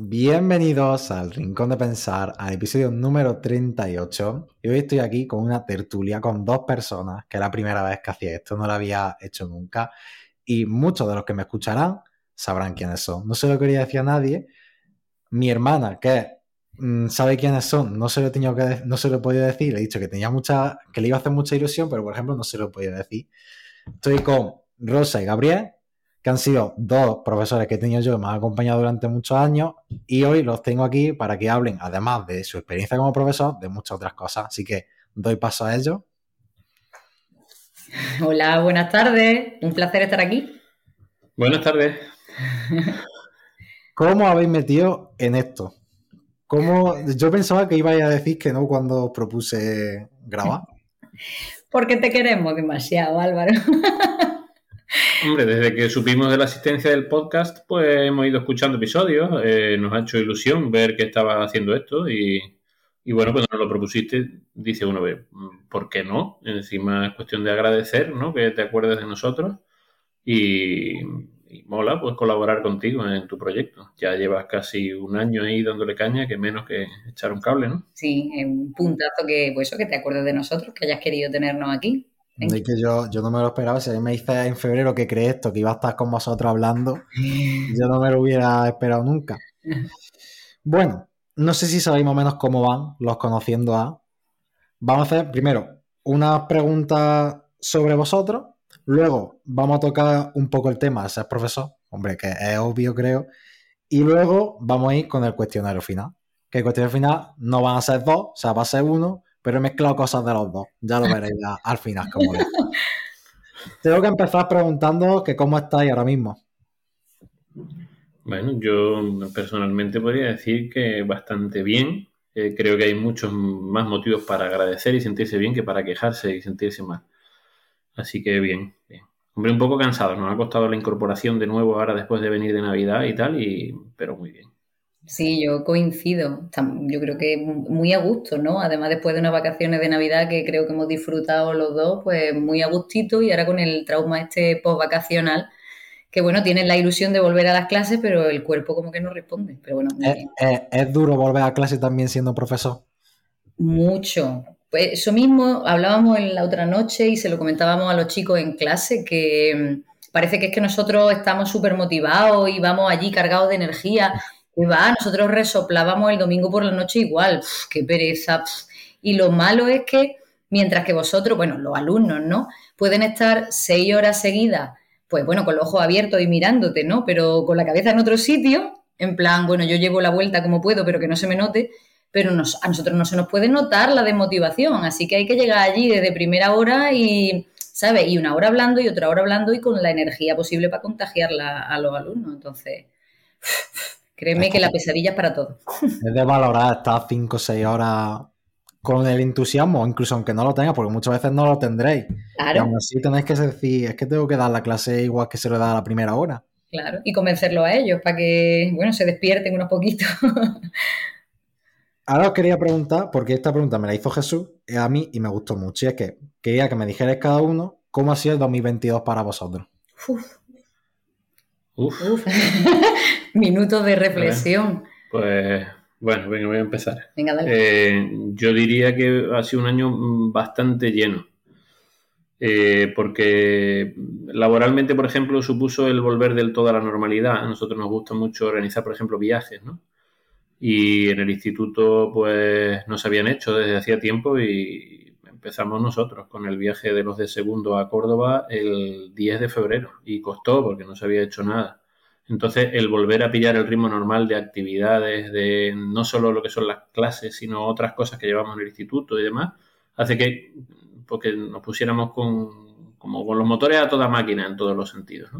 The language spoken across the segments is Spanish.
Bienvenidos al Rincón de Pensar, al episodio número 38. Y hoy estoy aquí con una tertulia con dos personas, que es la primera vez que hacía esto, no lo había hecho nunca. Y muchos de los que me escucharán sabrán quiénes son. No se lo quería decir a nadie. Mi hermana, que mm, sabe quiénes son, no se lo he que no se lo he podido decir. Le he dicho que tenía mucha, que le iba a hacer mucha ilusión, pero por ejemplo no se lo he podido decir. Estoy con Rosa y Gabriel que han sido dos profesores que he tenido yo que me han acompañado durante muchos años y hoy los tengo aquí para que hablen, además de su experiencia como profesor, de muchas otras cosas. Así que doy paso a ellos. Hola, buenas tardes. Un placer estar aquí. Buenas tardes. ¿Cómo habéis metido en esto? ¿Cómo... Yo pensaba que ibais a decir que no cuando propuse grabar. Porque te queremos demasiado, Álvaro. Hombre, desde que supimos de la asistencia del podcast, pues hemos ido escuchando episodios, eh, nos ha hecho ilusión ver que estaba haciendo esto y, bueno, cuando nos lo propusiste, dice uno, ¿por qué no? Encima es cuestión de agradecer, ¿no? Que te acuerdes de nosotros y, mola, pues colaborar contigo en tu proyecto. Ya llevas casi un año ahí dándole caña, que menos que echar un cable, ¿no? Sí, un puntazo que, pues eso, que te acuerdes de nosotros, que hayas querido tenernos aquí. Es que yo, yo no me lo esperaba. Si a mí me dice en febrero que crees esto, que iba a estar con vosotros hablando, yo no me lo hubiera esperado nunca. Bueno, no sé si sabéis más o menos cómo van los conociendo a. Vamos a hacer primero una pregunta sobre vosotros. Luego vamos a tocar un poco el tema de ser profesor. Hombre, que es obvio, creo. Y luego vamos a ir con el cuestionario final. Que el cuestionario final no van a ser dos, o sea, va a ser uno pero he mezclado cosas de los dos. Ya lo veréis al final cómo es. Tengo que empezar preguntando que cómo estáis ahora mismo. Bueno, yo personalmente podría decir que bastante bien. Eh, creo que hay muchos más motivos para agradecer y sentirse bien que para quejarse y sentirse mal. Así que bien, bien. Hombre, un poco cansado, nos ha costado la incorporación de nuevo ahora después de venir de Navidad y tal, y, pero muy bien. Sí, yo coincido. Yo creo que muy a gusto, ¿no? Además, después de unas vacaciones de Navidad que creo que hemos disfrutado los dos, pues muy a gustito y ahora con el trauma este post-vacacional, que bueno, tienes la ilusión de volver a las clases, pero el cuerpo como que no responde. Pero bueno, ¿Es, duro volver a clase también siendo profesor? Mucho. Pues eso mismo hablábamos en la otra noche y se lo comentábamos a los chicos en clase, que mm, parece que es que nosotros estamos súper motivados y vamos allí cargados de energía va, nosotros resoplábamos el domingo por la noche igual, qué pereza. Y lo malo es que, mientras que vosotros, bueno, los alumnos, ¿no? Pueden estar seis horas seguidas, pues bueno, con los ojos abiertos y mirándote, ¿no? Pero con la cabeza en otro sitio, en plan, bueno, yo llevo la vuelta como puedo, pero que no se me note, pero a nosotros no se nos puede notar la desmotivación, así que hay que llegar allí desde primera hora y, ¿sabes? Y una hora hablando y otra hora hablando y con la energía posible para contagiarla a los alumnos. Entonces, Créeme que la pesadilla es para todo. Es de valorar estar 5 o 6 horas con el entusiasmo, incluso aunque no lo tenga, porque muchas veces no lo tendréis. Claro. Y aún así tenéis que decir, es que tengo que dar la clase igual que se lo da a la primera hora. Claro, y convencerlo a ellos para que, bueno, se despierten unos poquitos. Ahora os quería preguntar, porque esta pregunta me la hizo Jesús a mí y me gustó mucho, y es que quería que me dijerais cada uno cómo ha sido el 2022 para vosotros. Uf. Uf. Minutos de reflexión. Pues bueno, venga, voy a empezar. Venga, dale. Eh, yo diría que ha sido un año bastante lleno. Eh, porque laboralmente, por ejemplo, supuso el volver del todo a la normalidad. A nosotros nos gusta mucho organizar, por ejemplo, viajes, ¿no? Y en el instituto, pues, no se habían hecho desde hacía tiempo y empezamos nosotros con el viaje de los de segundo a Córdoba el 10 de febrero y costó porque no se había hecho nada. Entonces, el volver a pillar el ritmo normal de actividades, de no solo lo que son las clases, sino otras cosas que llevamos en el instituto y demás, hace que porque nos pusiéramos con, como con los motores a toda máquina en todos los sentidos.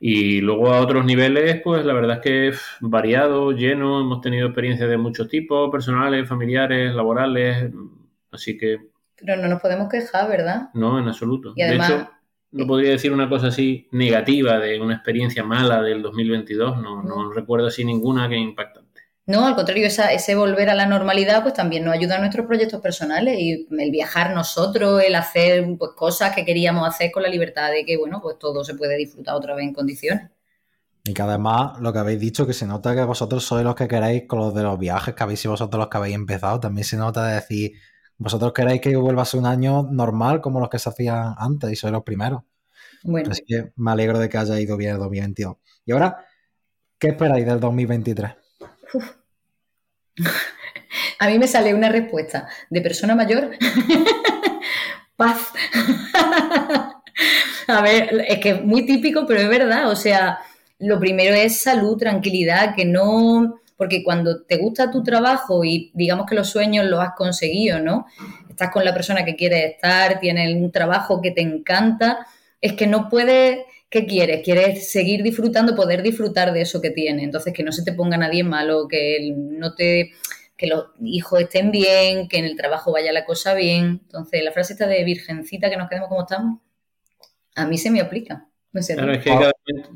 Y luego a otros niveles, pues la verdad es que es variado, lleno, hemos tenido experiencias de muchos tipos, personales, familiares, laborales, Así que... Pero no nos podemos quejar, ¿verdad? No, en absoluto. de hecho, no podría decir una cosa así negativa de una experiencia mala del 2022, no, no recuerdo así ninguna que impactante. No, al contrario, ese volver a la normalidad pues también nos ayuda a nuestros proyectos personales y el viajar nosotros, el hacer pues, cosas que queríamos hacer con la libertad de que, bueno, pues todo se puede disfrutar otra vez en condiciones. Y que además lo que habéis dicho, que se nota que vosotros sois los que queréis con los de los viajes, que habéis sido vosotros los que habéis empezado, también se nota de decir, vosotros queréis que vuelva a ser un año normal como los que se hacían antes y sois los primeros. Bueno. Así que me alegro de que haya ido bien el 2022. Y ahora, ¿qué esperáis del 2023? A mí me sale una respuesta de persona mayor. Paz. A ver, es que es muy típico, pero es verdad. O sea, lo primero es salud, tranquilidad, que no, porque cuando te gusta tu trabajo y digamos que los sueños los has conseguido, ¿no? Estás con la persona que quieres estar, tienes un trabajo que te encanta, es que no puedes, ¿qué quieres? Quieres seguir disfrutando, poder disfrutar de eso que tienes. Entonces, que no se te ponga nadie malo, que no te que los hijos estén bien, que en el trabajo vaya la cosa bien. Entonces, la frase esta de virgencita, que nos quedemos como estamos, a mí se me aplica. Claro, es que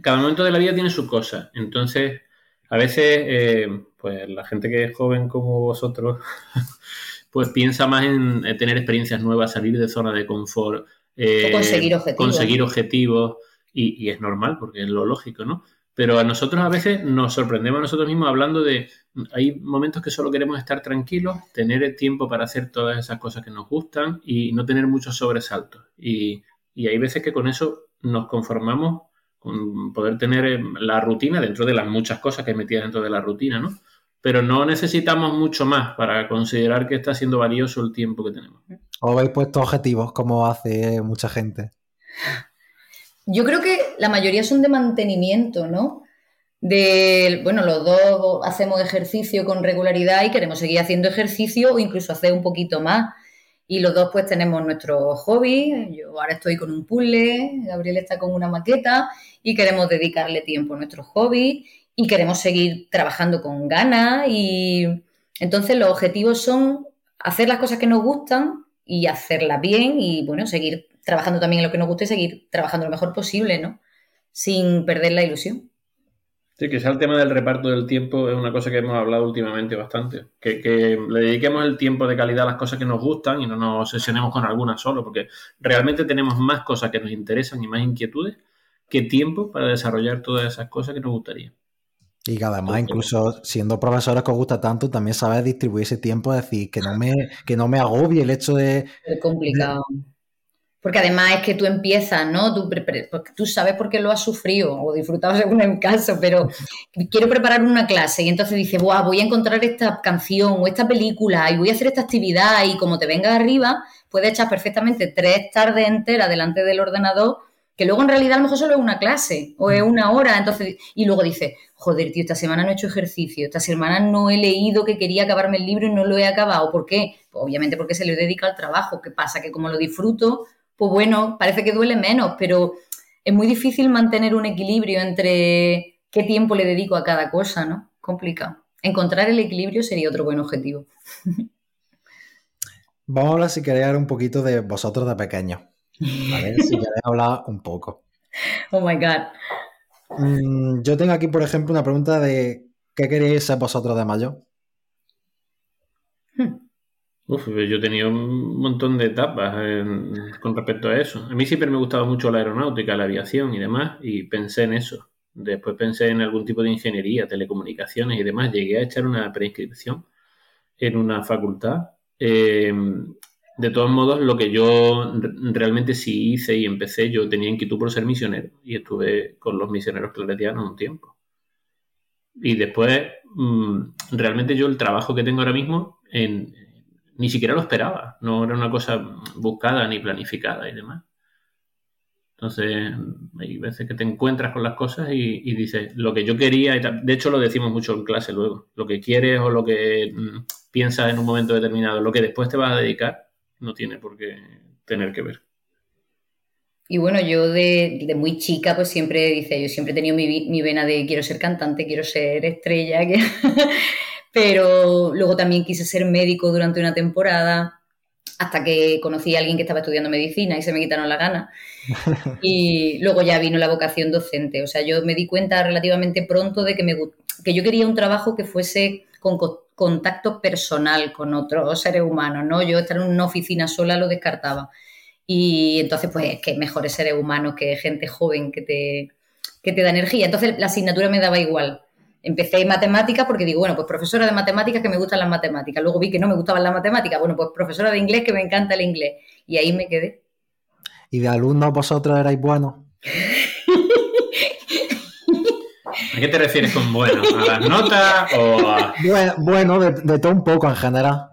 cada, momento de la vida tiene su cosa. Entonces, a veces, eh, pues la gente que es joven como vosotros, pues piensa más en tener experiencias nuevas, salir de zona de confort, eh, conseguir objetivos. Conseguir objetivos y, y, es normal porque es lo lógico, ¿no? Pero a nosotros a veces nos sorprendemos a nosotros mismos hablando de, hay momentos que solo queremos estar tranquilos, tener el tiempo para hacer todas esas cosas que nos gustan y no tener muchos sobresaltos. Y, y hay veces que con eso nos conformamos con poder tener eh, la rutina dentro de las muchas cosas que metidas dentro de la rutina, ¿no? Pero no necesitamos mucho más para considerar que está siendo valioso el tiempo que tenemos. ¿O habéis puesto objetivos como hace mucha gente? Yo creo que la mayoría son de mantenimiento, ¿no? De, bueno, los dos hacemos ejercicio con regularidad y queremos seguir haciendo ejercicio o incluso hacer un poquito más. Y los dos pues tenemos nuestros hobbies. Yo ahora estoy con un puzzle, Gabriel está con una maqueta y queremos dedicarle tiempo a nuestros hobbies y queremos seguir trabajando con ganas. Y entonces los objetivos son hacer las cosas que nos gustan y hacerlas bien y bueno, seguir trabajando también en lo que nos gusta y seguir trabajando lo mejor posible, ¿no? Sin perder la ilusión. Sí, que sea el tema del reparto del tiempo es una cosa que hemos hablado últimamente bastante. Que, le dediquemos el tiempo de calidad a las cosas que nos gustan y no nos obsesionemos con alguna solo, porque realmente tenemos más cosas que nos interesan y más inquietudes que tiempo para desarrollar todas esas cosas que nos gustaría. Y que además, incluso siendo profesores que os gusta tanto, también sabes distribuir ese tiempo, es decir, que no me, que no me agobie el hecho de. Es complicado. Porque además es que tú empiezas, ¿no? Tú, tú sabes por qué lo has sufrido o disfrutado según el caso, pero quiero preparar una clase y entonces dices, Buah, voy a encontrar esta canción o esta película y voy a hacer esta actividad y como te venga arriba, puedes echar perfectamente tres tardes enteras delante del ordenador que luego en realidad a lo mejor solo es una clase o es una hora, entonces, y luego dices, joder, tío, esta semana no he hecho ejercicio, esta semana no he leído que quería acabarme el libro y no lo he acabado. ¿Por qué? Pues obviamente porque se le dedica al trabajo. ¿Qué pasa? Que como lo disfruto, pues bueno, parece que duele menos, pero es muy difícil mantener un equilibrio entre qué tiempo le dedico a cada cosa, ¿no? Complicado. Encontrar el equilibrio sería otro buen objetivo. Vamos a hablar, si queréis, un poquito de vosotros de pequeños. A ver si queréis hablar un poco. Oh my God. Mm, yo tengo aquí, por ejemplo, una pregunta de ¿qué queréis ser vosotros de mayo? Hmm. Uf, yo he tenido un montón de etapas con respecto a eso. A mí siempre me gustaba mucho la aeronáutica, la aviación y demás, y pensé en eso. Después pensé en algún tipo de ingeniería, telecomunicaciones y demás. Llegué a echar una preinscripción en una facultad. Em, de todos modos, lo que yo realmente sí hice y empecé, yo tenía inquietud por ser misionero y estuve con los misioneros claretianos un tiempo. Y después, mm, realmente yo el trabajo que tengo ahora mismo ni siquiera lo esperaba, no era una cosa buscada ni planificada y demás. Entonces, hay veces que te encuentras con las cosas y, dices, lo que yo quería, de hecho lo decimos mucho en clase luego, lo que quieres o lo que mm, piensas en un momento determinado, lo que después te vas a dedicar, no tiene por qué tener que ver. Y bueno, yo de, muy chica, pues siempre, dice, yo siempre he tenido mi, mi, vena de quiero ser cantante, quiero ser estrella, pero luego también quise ser médico durante una temporada hasta que conocí a alguien que estaba estudiando medicina y se me quitaron la gana. Y luego ya vino la vocación docente. O sea, yo me di cuenta relativamente pronto de que, me, que yo quería un trabajo que fuese con contacto personal con otros seres humanos, ¿no? Yo estar en una oficina sola lo descartaba. Y entonces, pues, que mejores seres humanos que gente joven que te, que te da energía. Entonces la asignatura me daba igual. Empecé matemáticas porque digo, bueno, pues profesora de matemáticas que me gustan las matemáticas. Luego vi que no me gustaban las matemáticas. Bueno, pues profesora de inglés que me encanta el inglés. Y ahí me quedé. ¿Y de alumnos vosotros erais buenos? ¿A qué te refieres con bueno? ¿A las notas o a...? Bueno, de, todo un poco en general.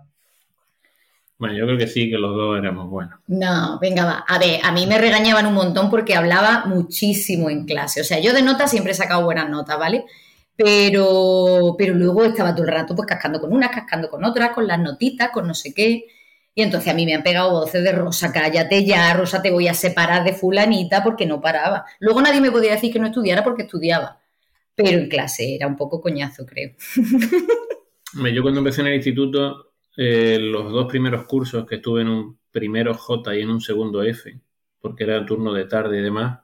Bueno, yo creo que sí, que los dos éramos buenos. No, venga, va. A ver, a mí me regañaban un montón porque hablaba muchísimo en clase. O sea, yo de notas siempre he sacado buenas notas, ¿vale? Pero, pero luego estaba todo el rato pues cascando con unas, cascando con otras, con las notitas, con no sé qué. Y entonces a mí me han pegado voces de Rosa, cállate ya, Rosa, te voy a separar de fulanita porque no paraba. Luego nadie me podía decir que no estudiara porque estudiaba pero en clase era un poco coñazo, creo. Yo cuando empecé en el instituto, eh, los dos primeros cursos que estuve en un primero J y en un segundo F, porque era turno de tarde y demás,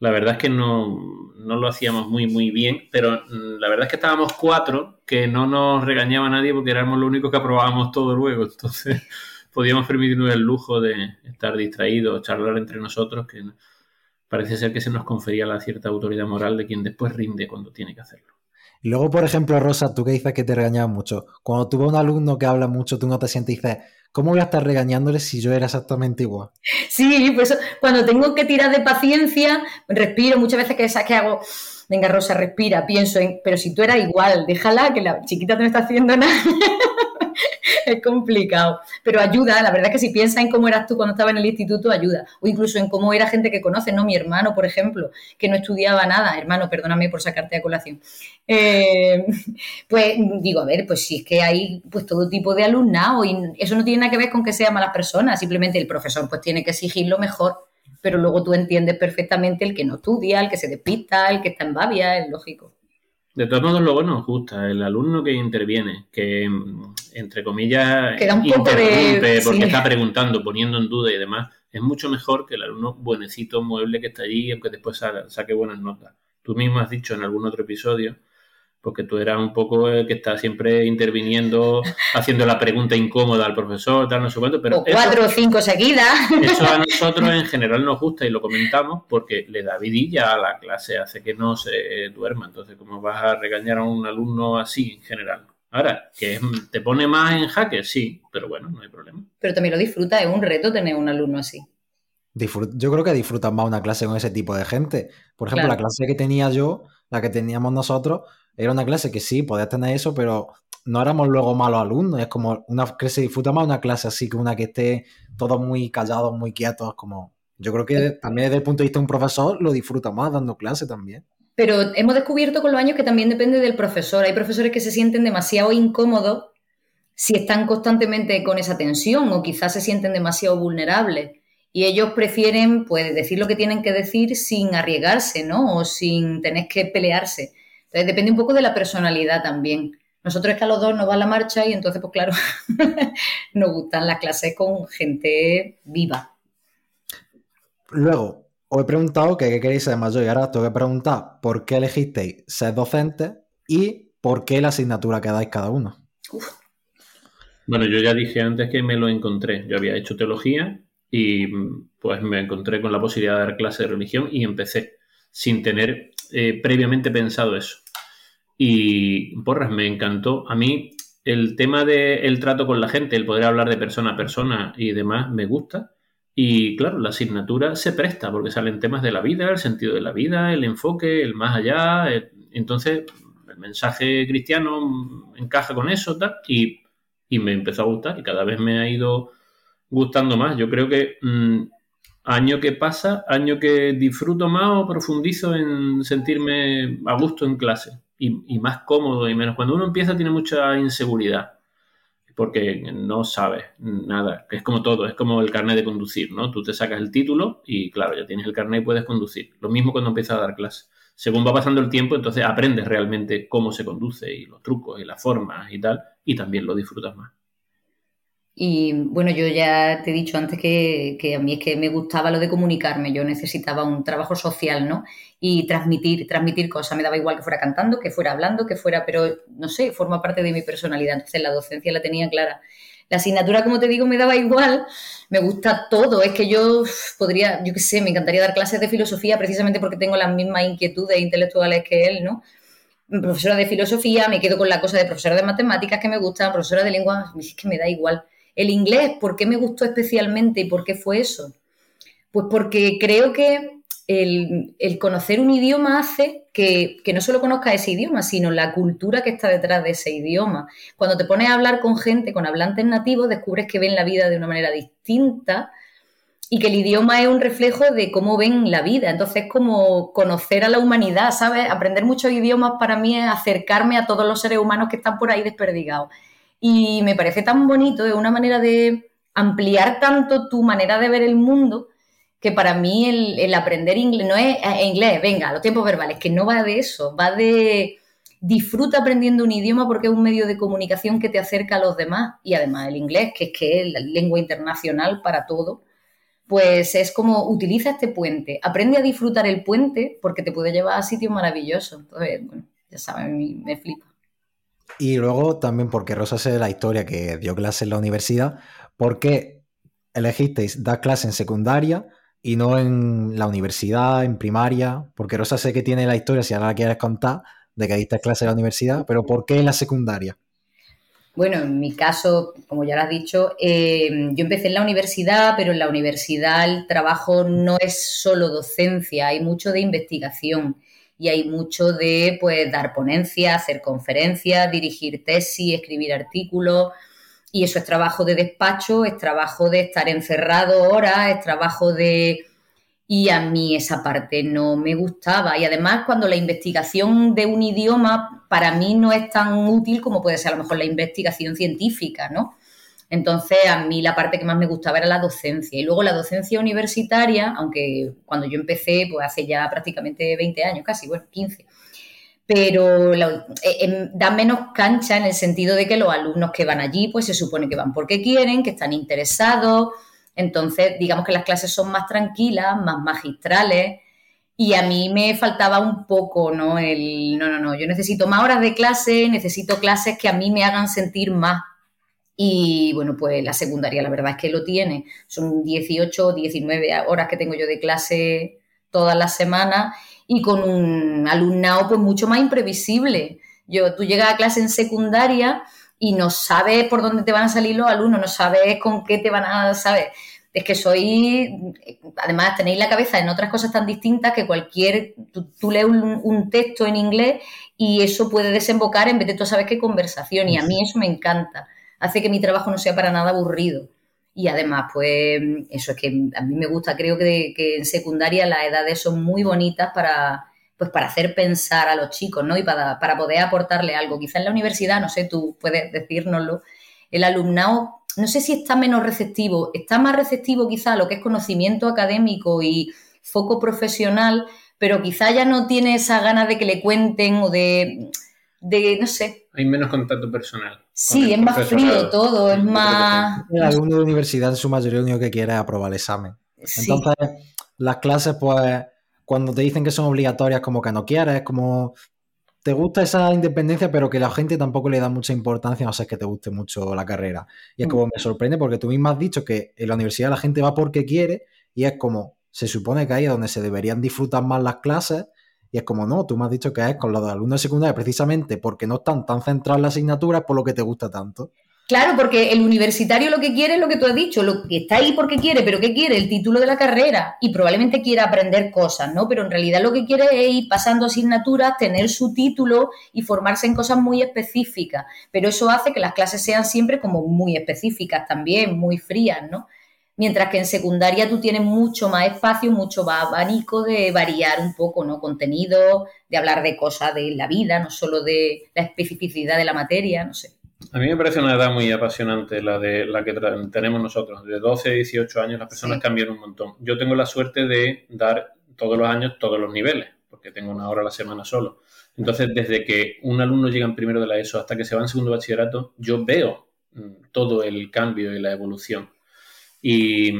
la verdad es que no, no, lo hacíamos muy, muy bien, pero mm, la verdad es que estábamos cuatro, que no nos regañaba nadie porque éramos los únicos que aprobábamos todo luego, entonces podíamos permitirnos el lujo de estar distraídos, charlar entre nosotros, que parece ser que se nos confería la cierta autoridad moral de quien después rinde cuando tiene que hacerlo. Y luego, por ejemplo, Rosa, tú que dices que te regañaba mucho, cuando tuve un alumno que habla mucho, tú no te sientes y dices, ¿cómo voy a estar regañándole si yo era exactamente igual? Sí, pues cuando tengo que tirar de paciencia, respiro muchas veces que, que hago, venga Rosa, respira, pienso en, pero si tú eras igual, déjala, que la chiquita no está haciendo nada. es complicado, pero ayuda, la verdad es que si piensas en cómo eras tú cuando estabas en el instituto, ayuda, o incluso en cómo era gente que conoce, ¿no? Mi hermano, por ejemplo, que no estudiaba nada, hermano, perdóname por sacarte a colación, eh, pues digo, a ver, pues si es que hay pues todo tipo de alumnado y eso no tiene nada que ver con que sean malas personas, simplemente el profesor pues tiene que exigirlo mejor, pero luego tú entiendes perfectamente el que no estudia, el que se despista, el que está en babia, es lógico. De todos modos, luego nos gusta el alumno que interviene, que entre comillas interrumpe porque está preguntando, poniendo en duda y demás. Es mucho mejor que el alumno buenecito, mueble que está allí, aunque después saque buenas notas. Tú mismo has dicho en algún otro episodio porque tú eras un poco el que está siempre interviniendo, haciendo la pregunta incómoda al profesor, tal, no sé cuánto, pero... cuatro o cinco seguidas. Eso a nosotros en general nos gusta y lo comentamos porque le da vidilla a la clase, hace que no se duerma. Entonces, ¿cómo vas a regañar a un alumno así en general? Ahora, que te pone más en jaque, sí, pero bueno, no hay problema. Pero también lo disfruta, es un reto tener un alumno así. yo creo que disfrutan más una clase con ese tipo de gente. Por ejemplo, la clase que tenía yo, la que teníamos nosotros, era una clase que sí, podías tener eso, pero no éramos luego malos alumnos. Es como una que se disfruta más una clase así que una que esté todos muy callados, muy quietos. Como yo creo que también desde el punto de vista de un profesor lo disfruta más dando clase también. Pero hemos descubierto con los años que también depende del profesor. Hay profesores que se sienten demasiado incómodos si están constantemente con esa tensión o quizás se sienten demasiado vulnerables y ellos prefieren pues decir lo que tienen que decir sin arriesgarse, ¿no? O sin tener que pelearse. Entonces depende un poco de la personalidad también. Nosotros es que a los dos nos va la marcha y entonces, pues claro, nos gustan las clases con gente viva. Luego, os he preguntado que qué queréis ser mayor y ahora tengo que preguntar por qué elegisteis ser docente y por qué la asignatura que dais cada uno. Bueno, yo ya dije antes que me lo encontré. Yo había hecho teología y pues me encontré con la posibilidad de dar clase de religión y empecé sin tener eh, previamente pensado eso. Y, porras, me encantó. A mí el tema del trato con la gente, el poder hablar de persona a persona y demás, me gusta. Y claro, la asignatura se presta porque salen temas de la vida, el sentido de la vida, el enfoque, el más allá. entonces, el mensaje cristiano encaja con eso tal, y, me empezó a gustar y cada vez me ha ido gustando más. Yo creo que mm, año que pasa, año que disfruto más o profundizo en sentirme a gusto en clase y, más cómodo y menos. Cuando uno empieza tiene mucha inseguridad porque no sabe nada, que es como todo, es como el carnet de conducir, ¿no? Tú te sacas el título y claro, ya tienes el carnet y puedes conducir. Lo mismo cuando empiezas a dar clase. Según va pasando el tiempo, entonces aprendes realmente cómo se conduce y los trucos y las formas y tal, y también lo disfrutas más. Y bueno, yo ya te he dicho antes que, a mí es que me gustaba lo de comunicarme, yo necesitaba un trabajo social, ¿no? Y transmitir, transmitir cosas, me daba igual que fuera cantando, que fuera hablando, que fuera, pero no sé, forma parte de mi personalidad, entonces la docencia la tenía clara. La asignatura, como te digo, me daba igual, me gusta todo. Es que yo podría, yo qué sé, me encantaría dar clases de filosofía precisamente porque tengo las mismas inquietudes intelectuales que él, ¿no? Profesora de filosofía, me quedo con la cosa de profesora de matemáticas que me gusta, profesora de lengua, es que me da igual. El inglés, ¿por qué me gustó especialmente y por qué fue eso? Pues porque creo que el, conocer un idioma hace que, no solo conozca ese idioma, sino la cultura que está detrás de ese idioma. Cuando te pones a hablar con gente, con hablantes nativos, descubres que ven la vida de una manera distinta y que el idioma es un reflejo de cómo ven la vida. Entonces, es como conocer a la humanidad, ¿sabes? Aprender muchos idiomas para mí es acercarme a todos los seres humanos que están por ahí desperdigados. Y me parece tan bonito, es una manera de ampliar tanto tu manera de ver el mundo que para mí el, aprender inglés no es eh, inglés, venga, los tiempos verbales, que no va de eso, va de disfruta aprendiendo un idioma porque es un medio de comunicación que te acerca a los demás y además el inglés, que es que es la lengua internacional para todo, pues es como utiliza este puente, aprende a disfrutar el puente porque te puede llevar a sitios maravillosos. Entonces, bueno, ya saben, me, flipa. Y luego también porque Rosa sé la historia que dio clase en la universidad, ¿por qué elegisteis dar clase en secundaria y no en la universidad, en primaria, porque Rosa sé que tiene la historia, si ahora la quieres contar, de que diste clase en la universidad, pero ¿por qué en la secundaria? Bueno, en mi caso, como ya lo has dicho, eh, yo empecé en la universidad, pero en la universidad el trabajo no es solo docencia, hay mucho de investigación y hay mucho de pues dar ponencias, hacer conferencias, dirigir tesis, escribir artículos. Y eso es trabajo de despacho, es trabajo de estar encerrado horas, es trabajo de... Y a mí esa parte no me gustaba. Y además cuando la investigación de un idioma para mí no es tan útil como puede ser a lo mejor la investigación científica, ¿no? Entonces, a mí la parte que más me gustaba era la docencia. Y luego la docencia universitaria, aunque cuando yo empecé, pues hace ya prácticamente 20 años, casi, bueno, 15, pero eh, em, da menos cancha en el sentido de que los alumnos que van allí, pues se supone que van porque quieren, que están interesados. Entonces, digamos que las clases son más tranquilas, más magistrales. Y a mí me faltaba un poco, ¿no? El, no, no, no, yo necesito más horas de clase, necesito clases que a mí me hagan sentir más. Y bueno, pues la secundaria la verdad es que lo tiene. Son 18 o 19 horas que tengo yo de clase todas las semanas y con un alumnado pues mucho más imprevisible. Yo, tú llegas a clase en secundaria y no sabes por dónde te van a salir los alumnos, no sabes con qué te van a saber. Es que soy, además tenéis la cabeza en otras cosas tan distintas que cualquier, tú, lees un, un, texto en inglés y eso puede desembocar en vez de tú sabes qué conversación y a mí eso me encanta, hace que mi trabajo no sea para nada aburrido. Y además, pues eso es que a mí me gusta, creo que, en secundaria las edades son muy bonitas para, pues para hacer pensar a los chicos, ¿no? Y para, para poder aportarle algo. Quizá en la universidad, no sé, tú puedes decírnoslo, el alumnado, no sé si está menos receptivo, está más receptivo quizá a lo que es conocimiento académico y foco profesional, pero quizá ya no tiene esa ganas de que le cuenten o de, de no sé. Hay menos contacto personal. Sí, es más frío todo, es más... El alumno de universidad en su mayoría lo único que quiere es aprobar el examen. Entonces, las clases, pues, cuando te dicen que son obligatorias, como que no quieres, como te gusta esa independencia, pero que la gente tampoco le da mucha importancia, no sé, que te guste mucho la carrera. Y es como mm. me sorprende porque tú mismo has dicho que en la universidad la gente va porque quiere y es como se supone que ahí es donde se deberían disfrutar más las clases y es como, no, tú me has dicho que es con los alumnos de secundaria precisamente porque no están tan centrados en la asignatura por lo que te gusta tanto. Claro, porque el universitario lo que quiere es lo que tú has dicho, lo que está ahí porque quiere, pero ¿qué quiere? El título de la carrera y probablemente quiera aprender cosas, ¿no? Pero en realidad lo que quiere es ir pasando asignaturas, tener su título y formarse en cosas muy específicas. Pero eso hace que las clases sean siempre como muy específicas también, muy frías, ¿no? Mientras que en secundaria tú tienes mucho más espacio, mucho más abanico de variar un poco, ¿no? Contenido, de hablar de cosas de la vida, no solo de la especificidad de la materia, no sé. A mí me parece una edad muy apasionante la de la que tenemos nosotros. De 12 a 18 años las personas cambian un montón. Yo tengo la suerte de dar todos los años todos los niveles, porque tengo una hora a la semana solo. Entonces, desde que un alumno llega en primero de la ESO hasta que se va en segundo bachillerato, yo veo mm, todo el cambio y la evolución. Y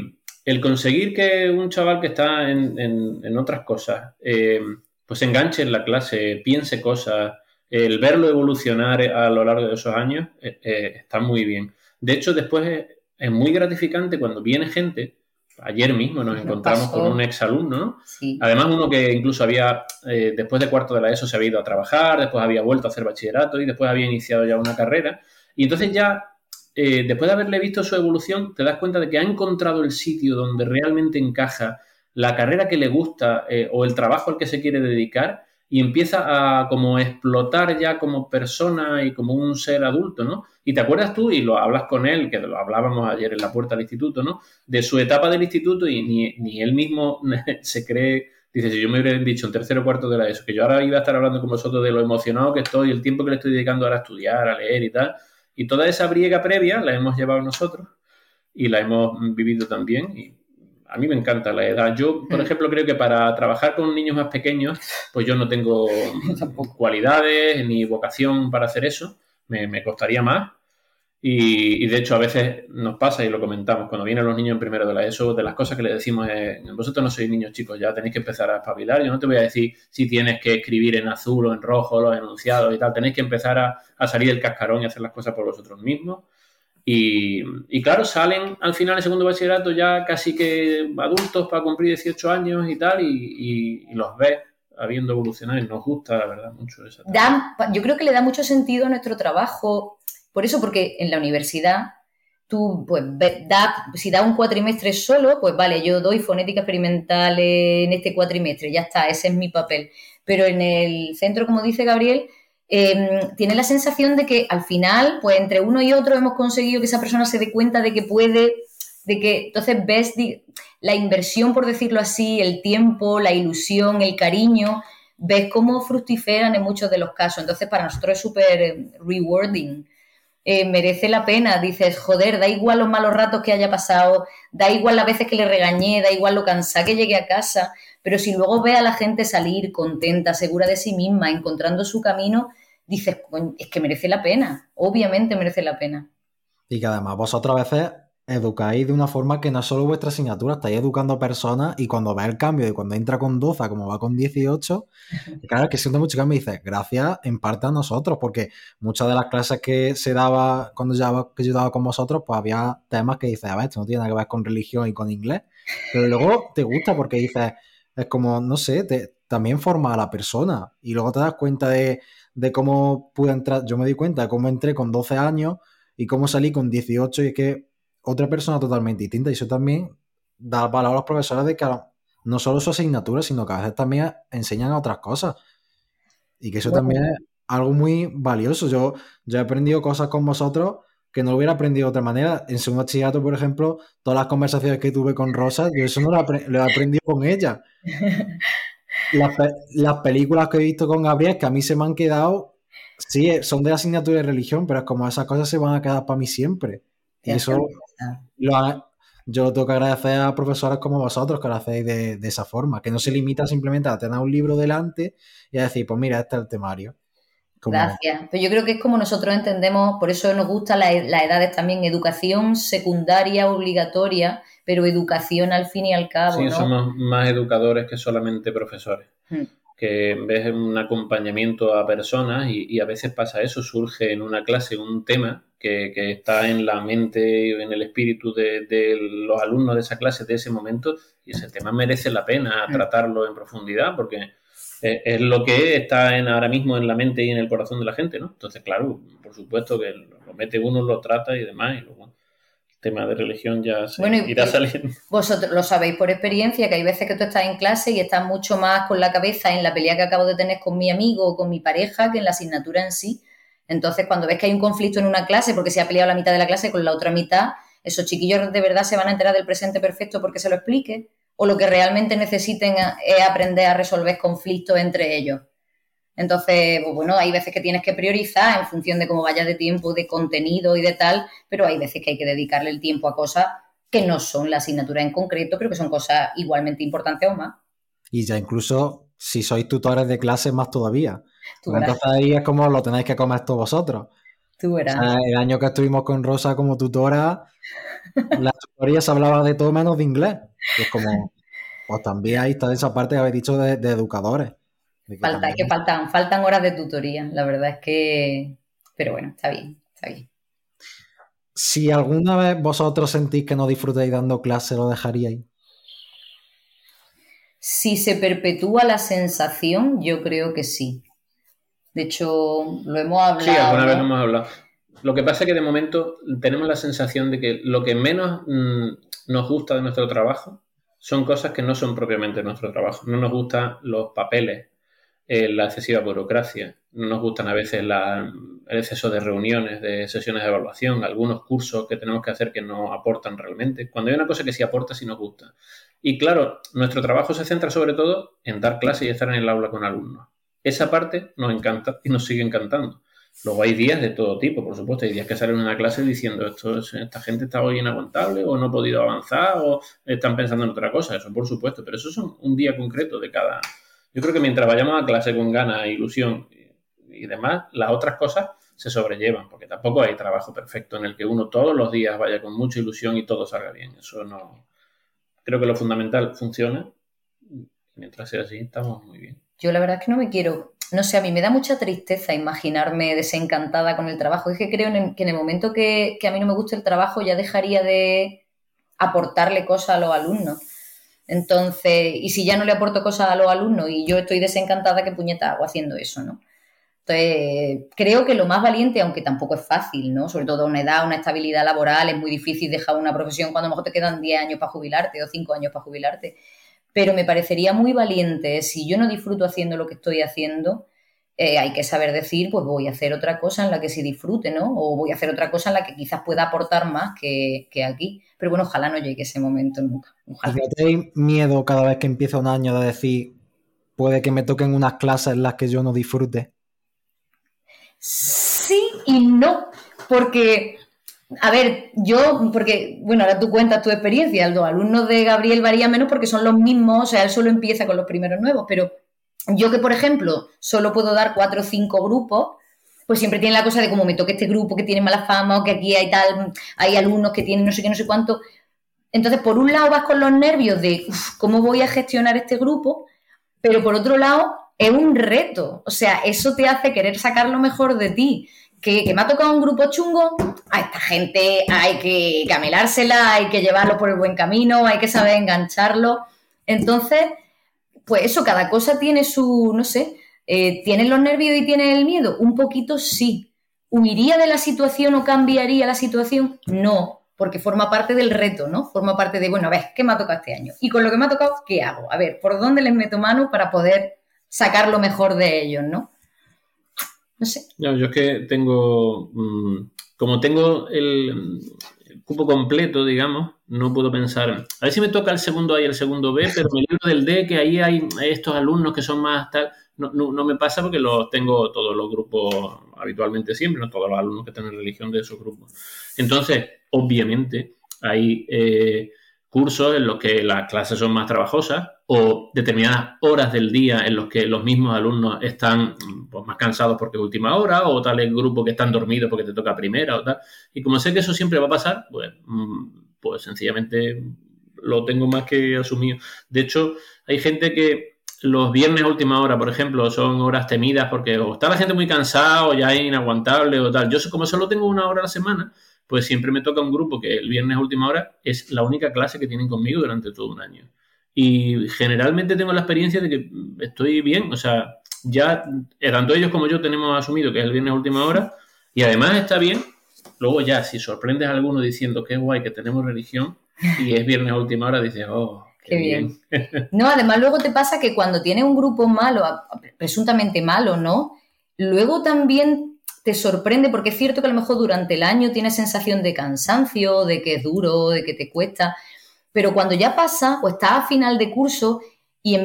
el conseguir que un chaval que está en, otras cosas, eh, pues enganche en la clase, piense cosas, el verlo evolucionar a lo largo de esos años, eh, eh, está muy bien. De hecho, después es, muy gratificante cuando viene gente. Ayer mismo nos encontramos con un exalumno, ¿no? Además, uno que incluso había, eh, después de cuarto de la ESO, se había ido a trabajar, después había vuelto a hacer bachillerato y después había iniciado ya una carrera. Y entonces ya eh, después de haberle visto su evolución, te das cuenta de que ha encontrado el sitio donde realmente encaja la carrera que le gusta eh, o el trabajo al que se quiere dedicar y empieza a como explotar ya como persona y como un ser adulto, ¿no? Y te acuerdas tú, y lo hablas con él, que lo hablábamos ayer en la puerta del instituto, ¿no? De su etapa del instituto y ni, él mismo se cree, dice, si yo me hubiera dicho en tercero o cuarto de la ESO, que yo ahora iba a estar hablando con vosotros de lo emocionado que estoy, el tiempo que le estoy dedicando ahora a estudiar, a leer y tal, y toda esa briega previa la hemos llevado nosotros y la hemos vivido también. Y a mí me encanta la edad. Yo, por mm. ejemplo, creo que para trabajar con niños más pequeños, pues yo no tengo cualidades ni vocación para hacer eso. Me, costaría más. Y, de hecho a veces nos pasa y lo comentamos, cuando vienen los niños en primero de la ESO, de las cosas que le decimos es, vosotros no sois niños chicos, ya tenéis que empezar a espabilar, yo no te voy a decir si tienes que escribir en azul o en rojo los enunciados y tal, tenéis que empezar a, a salir del cascarón y hacer las cosas por vosotros mismos. Y, claro, salen al final del segundo bachillerato ya casi que adultos para cumplir 18 años y tal, y, los ves habiendo evolucionado y nos gusta, la verdad, mucho esa. yo creo que le da mucho sentido a nuestro trabajo, por eso, porque en la universidad tú, pues, da, si da un cuatrimestre solo, pues vale, yo doy fonética experimental en este cuatrimestre, ya está, ese es mi papel. Pero en el centro, como dice Gabriel, Em, tiene la sensación de que al final, pues entre uno y otro hemos conseguido que esa persona se dé cuenta de que puede, de que entonces ves la inversión, por decirlo así, el tiempo, la ilusión, el cariño, ves cómo fructiferan en muchos de los casos. Entonces para nosotros es súper rewarding. Eh, merece la pena, dices, joder, da igual los malos ratos que haya pasado, da igual las veces que le regañé, da igual lo cansada que llegue a casa, pero si luego ve a la gente salir contenta, segura de sí misma, encontrando su camino, dices, es que merece la pena, obviamente merece la pena. Y que además vosotros a veces educáis de una forma que no es solo vuestra asignatura, estáis educando personas y cuando ve el cambio de cuando entra con 12 como va con 18, claro, que siento mucho que me dices, gracias en parte a nosotros, porque muchas de las clases que se daba cuando yo, que yo daba con vosotros, pues había temas que dices, a ver, esto no tiene nada que ver con religión y con inglés, pero luego te gusta porque dices, es como, no sé, te, también forma a la persona. Y luego te das cuenta de, cómo pude entrar, yo me di cuenta de cómo entré con 12 años y cómo salí con 18 y es que otra persona totalmente distinta y eso también da valor a los profesores de que no solo su asignatura, sino que a veces también enseñan otras cosas y que eso también es algo muy valioso. Yo, yo he aprendido cosas con vosotros que no lo hubiera aprendido de otra manera. En segundo bachillerato, por ejemplo, todas las conversaciones que tuve con Rosa, yo eso no lo, he aprendido con ella. Las, películas que he visto con Gabriel, que a mí se me han quedado, sí, son de asignatura de religión, pero es como esas cosas se van a quedar para mí siempre. Y eso yo tengo que agradecer a profesores como vosotros que lo hacéis de, de esa forma, que no se limita simplemente a tener un libro delante y a decir, pues mira, este es el temario. Gracias. Pero yo creo que es como nosotros entendemos, por eso nos gustan las edades también, educación secundaria obligatoria, pero educación al fin y al cabo. Sí, somos más educadores que solamente profesores. Hmm. Que en vez de un acompañamiento a personas, y, a veces pasa eso, surge en una clase un tema que, está en la mente y en el espíritu de, de, los alumnos de esa clase de ese momento, y ese tema merece la pena hmm. tratarlo en profundidad, porque es lo que está en, ahora mismo en la mente y en el corazón de la gente, ¿no? Entonces, claro, por supuesto que lo mete uno, lo trata y demás, y luego tema de religión ya se irá saliendo. Vosotros lo sabéis por experiencia, que hay veces que tú estás en clase y estás mucho más con la cabeza en la pelea que acabo de tener con mi amigo o con mi pareja que en la asignatura en sí. Entonces, cuando ves que hay un conflicto en una clase porque se ha peleado la mitad de la clase con la otra mitad, esos chiquillos de verdad se van a enterar del presente perfecto porque se lo explique o lo que realmente necesiten es aprender a resolver conflictos entre ellos. Entonces, pues bueno, hay veces que tienes que priorizar en función de cómo vaya de tiempo, de contenido y de tal, pero hay veces que hay que dedicarle el tiempo a cosas que no son la asignatura en concreto, pero que son cosas igualmente importantes o más. Y ya incluso si sois tutores de clase, más todavía. Entonces ahí es como lo tenéis que comer todos vosotros. Tú verás. el año que estuvimos con Rosa como tutora, la tutoría se hablaba de todo menos de inglés. Es como, pues también ahí está esa parte que habéis dicho de, educadores. Falta, que faltan, faltan horas de tutoría, la verdad es que, pero bueno, está bien, está bien. Si alguna vez vosotros sentís que no disfrutáis dando clase, ¿lo dejaríais? Si se perpetúa la sensación, yo creo que sí. De hecho, lo hemos hablado. Sí, alguna vez hemos hablado. Lo que pasa es que de momento tenemos la sensación de que lo que menos mm, nos gusta de nuestro trabajo son cosas que no son propiamente nuestro trabajo. No nos gustan los papeles, eh, la excesiva burocracia, no nos gustan a veces el exceso de reuniones, de sesiones de evaluación, algunos cursos que tenemos que hacer que no aportan realmente. Cuando hay una cosa que sí aporta, sí nos gusta. Y claro, nuestro trabajo se centra sobre todo en dar clase y estar en el aula con alumnos. Esa parte nos encanta y nos sigue encantando. Luego hay días de todo tipo, por supuesto. Hay días que salen en una clase diciendo esto, esta gente está hoy inaguantable o no ha podido avanzar o están pensando en otra cosa. Eso, por supuesto. Pero eso son un día concreto de cada. Yo creo que mientras vayamos a clase con ganas, ilusión y demás, las otras cosas se sobrellevan, porque tampoco hay trabajo perfecto en el que uno todos los días vaya con mucha ilusión y todo salga bien. Eso no, creo que lo fundamental funciona. Mientras sea así, estamos muy bien. Yo la verdad es que no me quiero, no sé, a mí me da mucha tristeza imaginarme desencantada con el trabajo. Es que creo que en el momento que, a mí no me gusta el trabajo ya dejaría de aportarle cosas a los alumnos. Entonces, y si ya no le aporto cosas a los alumnos y yo estoy desencantada, ¿qué puñeta hago haciendo eso, no? Entonces, creo que lo más valiente, aunque tampoco es fácil, ¿no? Sobre todo a una edad, una estabilidad laboral, es muy difícil dejar una profesión cuando a lo mejor te quedan 10 años para jubilarte o 5 años para jubilarte. Pero me parecería muy valiente, si yo no disfruto haciendo lo que estoy haciendo, eh, hay que saber decir, pues voy a hacer otra cosa en la que sí disfrute, ¿no? O voy a hacer otra cosa en la que quizás pueda aportar más que, aquí. Pero bueno, ojalá no llegue ese momento nunca. Ojalá. ¿Tenéis miedo cada vez que empieza un año de decir, puede que me toquen unas clases en las que yo no disfrute? Sí y no, porque, a ver, yo, porque, bueno, ahora tú cuentas tu experiencia, los alumnos de Gabriel varía menos porque son los mismos, o sea, él solo empieza con los primeros nuevos, pero yo que, por ejemplo, solo puedo dar cuatro o cinco grupos, pues siempre tiene la cosa de como me toque este grupo que tiene mala fama o que aquí hay tal, hay alumnos que tienen no sé qué, no sé cuánto. Entonces, por un lado vas con los nervios de cómo voy a gestionar este grupo, pero por otro lado es un reto. O sea, eso te hace querer sacar lo mejor de ti. Que, me ha tocado un grupo chungo, a esta gente hay que camelársela, hay que llevarlo por el buen camino, hay que saber engancharlo. Entonces, pues eso, cada cosa tiene su, no sé, eh, ¿tienes los nervios y tienes el miedo? Un poquito sí. ¿Huiría de la situación o cambiaría la situación? No, porque forma parte del reto, ¿no? Forma parte de, bueno, a ver, ¿qué me ha tocado este año? Y con lo que me ha tocado, ¿qué hago? A ver, ¿por dónde les meto mano para poder sacar lo mejor de ellos, ¿no? No sé. No, yo es que tengo, mm, como tengo el, cupo completo, digamos, no puedo pensar, a ver si me toca el segundo A y el segundo B, pero me libro del D, que ahí hay estos alumnos que son más tal, no, no, me pasa porque los tengo todos los grupos habitualmente siempre, no todos los alumnos que tienen religión de esos grupos. Entonces, obviamente, hay eh, cursos en los que las clases son más trabajosas, o determinadas horas del día en los que los mismos alumnos están pues, más cansados porque es última hora, o tal grupo que están dormidos porque te toca primera o tal. Y como sé que eso siempre va a pasar, pues, mm, pues sencillamente lo tengo más que asumido. De hecho, hay gente que los viernes a última hora, por ejemplo, son horas temidas porque o está la gente muy cansada o ya es inaguantable o tal. Yo como solo tengo una hora a la semana, pues siempre me toca un grupo que el viernes a última hora es la única clase que tienen conmigo durante todo un año. Y generalmente tengo la experiencia de que estoy bien, o sea, ya tanto ellos como yo tenemos asumido que es el viernes a última hora y además está bien. Luego ya, si sorprendes a alguno diciendo que es guay que tenemos religión y es viernes a última hora, dices, oh, qué, bien. No, además luego te pasa que cuando tienes un grupo malo, presuntamente malo, ¿no? Luego también te sorprende, porque es cierto que a lo mejor durante el año tienes sensación de cansancio, de que es duro, de que te cuesta, pero cuando ya pasa o estás a final de curso y,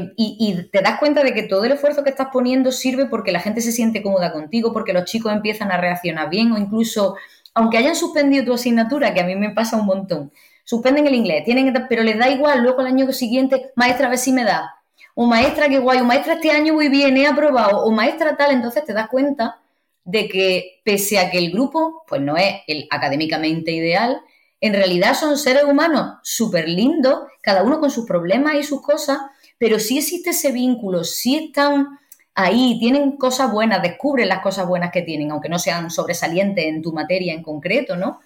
te das cuenta de que todo el esfuerzo que estás poniendo sirve porque la gente se siente cómoda contigo, porque los chicos empiezan a reaccionar bien o incluso, aunque hayan suspendido tu asignatura, que a mí me pasa un montón, suspenden el inglés, tienen pero les da igual, luego el año siguiente, maestra, a ver si me da, o maestra, qué guay, o maestra, este año muy bien, he aprobado, o maestra tal, entonces te das cuenta de que pese a que el grupo, pues no es el académicamente ideal, en realidad son seres humanos súper lindos, cada uno con sus problemas y sus cosas, pero sí existe ese vínculo, sí están ahí, tienen cosas buenas, descubren las cosas buenas que tienen, aunque no sean sobresalientes en tu materia en concreto, ¿no?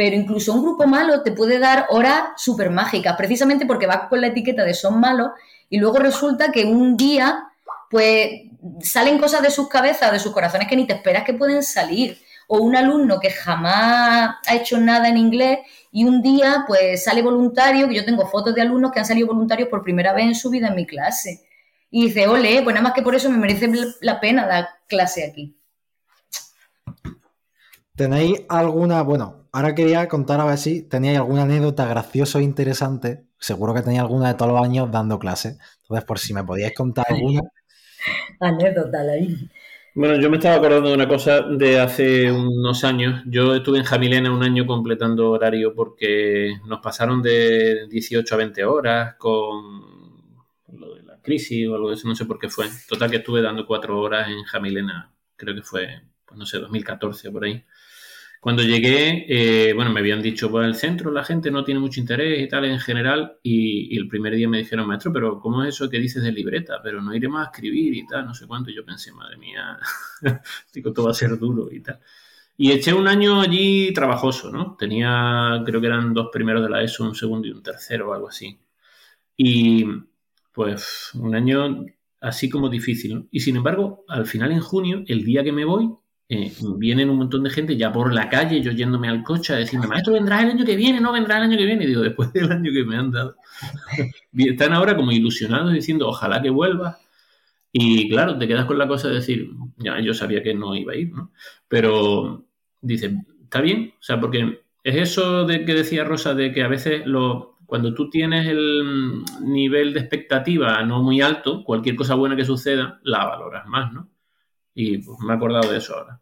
pero incluso un grupo malo te puede dar horas súper mágicas, precisamente porque vas con la etiqueta de son malos y luego resulta que un día, pues salen cosas de sus cabezas, de sus corazones que ni te esperas que pueden salir. O un alumno que jamás ha hecho nada en inglés y un día pues sale voluntario, que yo tengo fotos de alumnos que han salido voluntarios por primera vez en su vida en mi clase. Y dice, ole, pues nada más que por eso me merece la pena dar clase aquí. ¿Tenéis alguna, bueno, ahora quería contar a ver si teníais alguna anécdota graciosa o interesante. Seguro que tenéis alguna de todos los años dando clase. Entonces, por si me podíais contar alguna. anécdota, ahí. Bueno, yo me estaba acordando de una cosa de hace unos años. Yo estuve en Jamilena un año completando horario porque nos pasaron de 18 a 20 horas con lo de la crisis o algo de eso, no sé por qué fue. Total que estuve dando cuatro horas en Jamilena, creo que fue, pues no sé, 2014 por ahí. Cuando llegué, eh, bueno, me habían dicho, pues el centro la gente no tiene mucho interés y tal en general, y, el primer día me dijeron, maestro, pero ¿cómo es eso que dices de libreta? Pero no iremos a escribir y tal, no sé cuánto. Y yo pensé, madre mía, digo, todo va a ser duro y tal. Y eché un año allí trabajoso, ¿no? Tenía, creo que eran dos primeros de la ESO, un segundo y un tercero o algo así. Y pues un año así como difícil, ¿no? Y sin embargo, al final en junio, el día que me voy, eh, vienen un montón de gente ya por la calle, yo yéndome al coche a decirme, maestro, vendrá el año que viene, no vendrá el año que viene. Y digo, después del año que me han dado. Están ahora como ilusionados diciendo, ojalá que vuelva. Y claro, te quedas con la cosa de decir, ya, yo sabía que no iba a ir, ¿no? Pero dice, está bien, o sea, porque es eso de que decía Rosa, de que a veces lo, cuando tú tienes el nivel de expectativa no muy alto, cualquier cosa buena que suceda, la valoras más, ¿no? Y pues, me he acordado de eso ahora.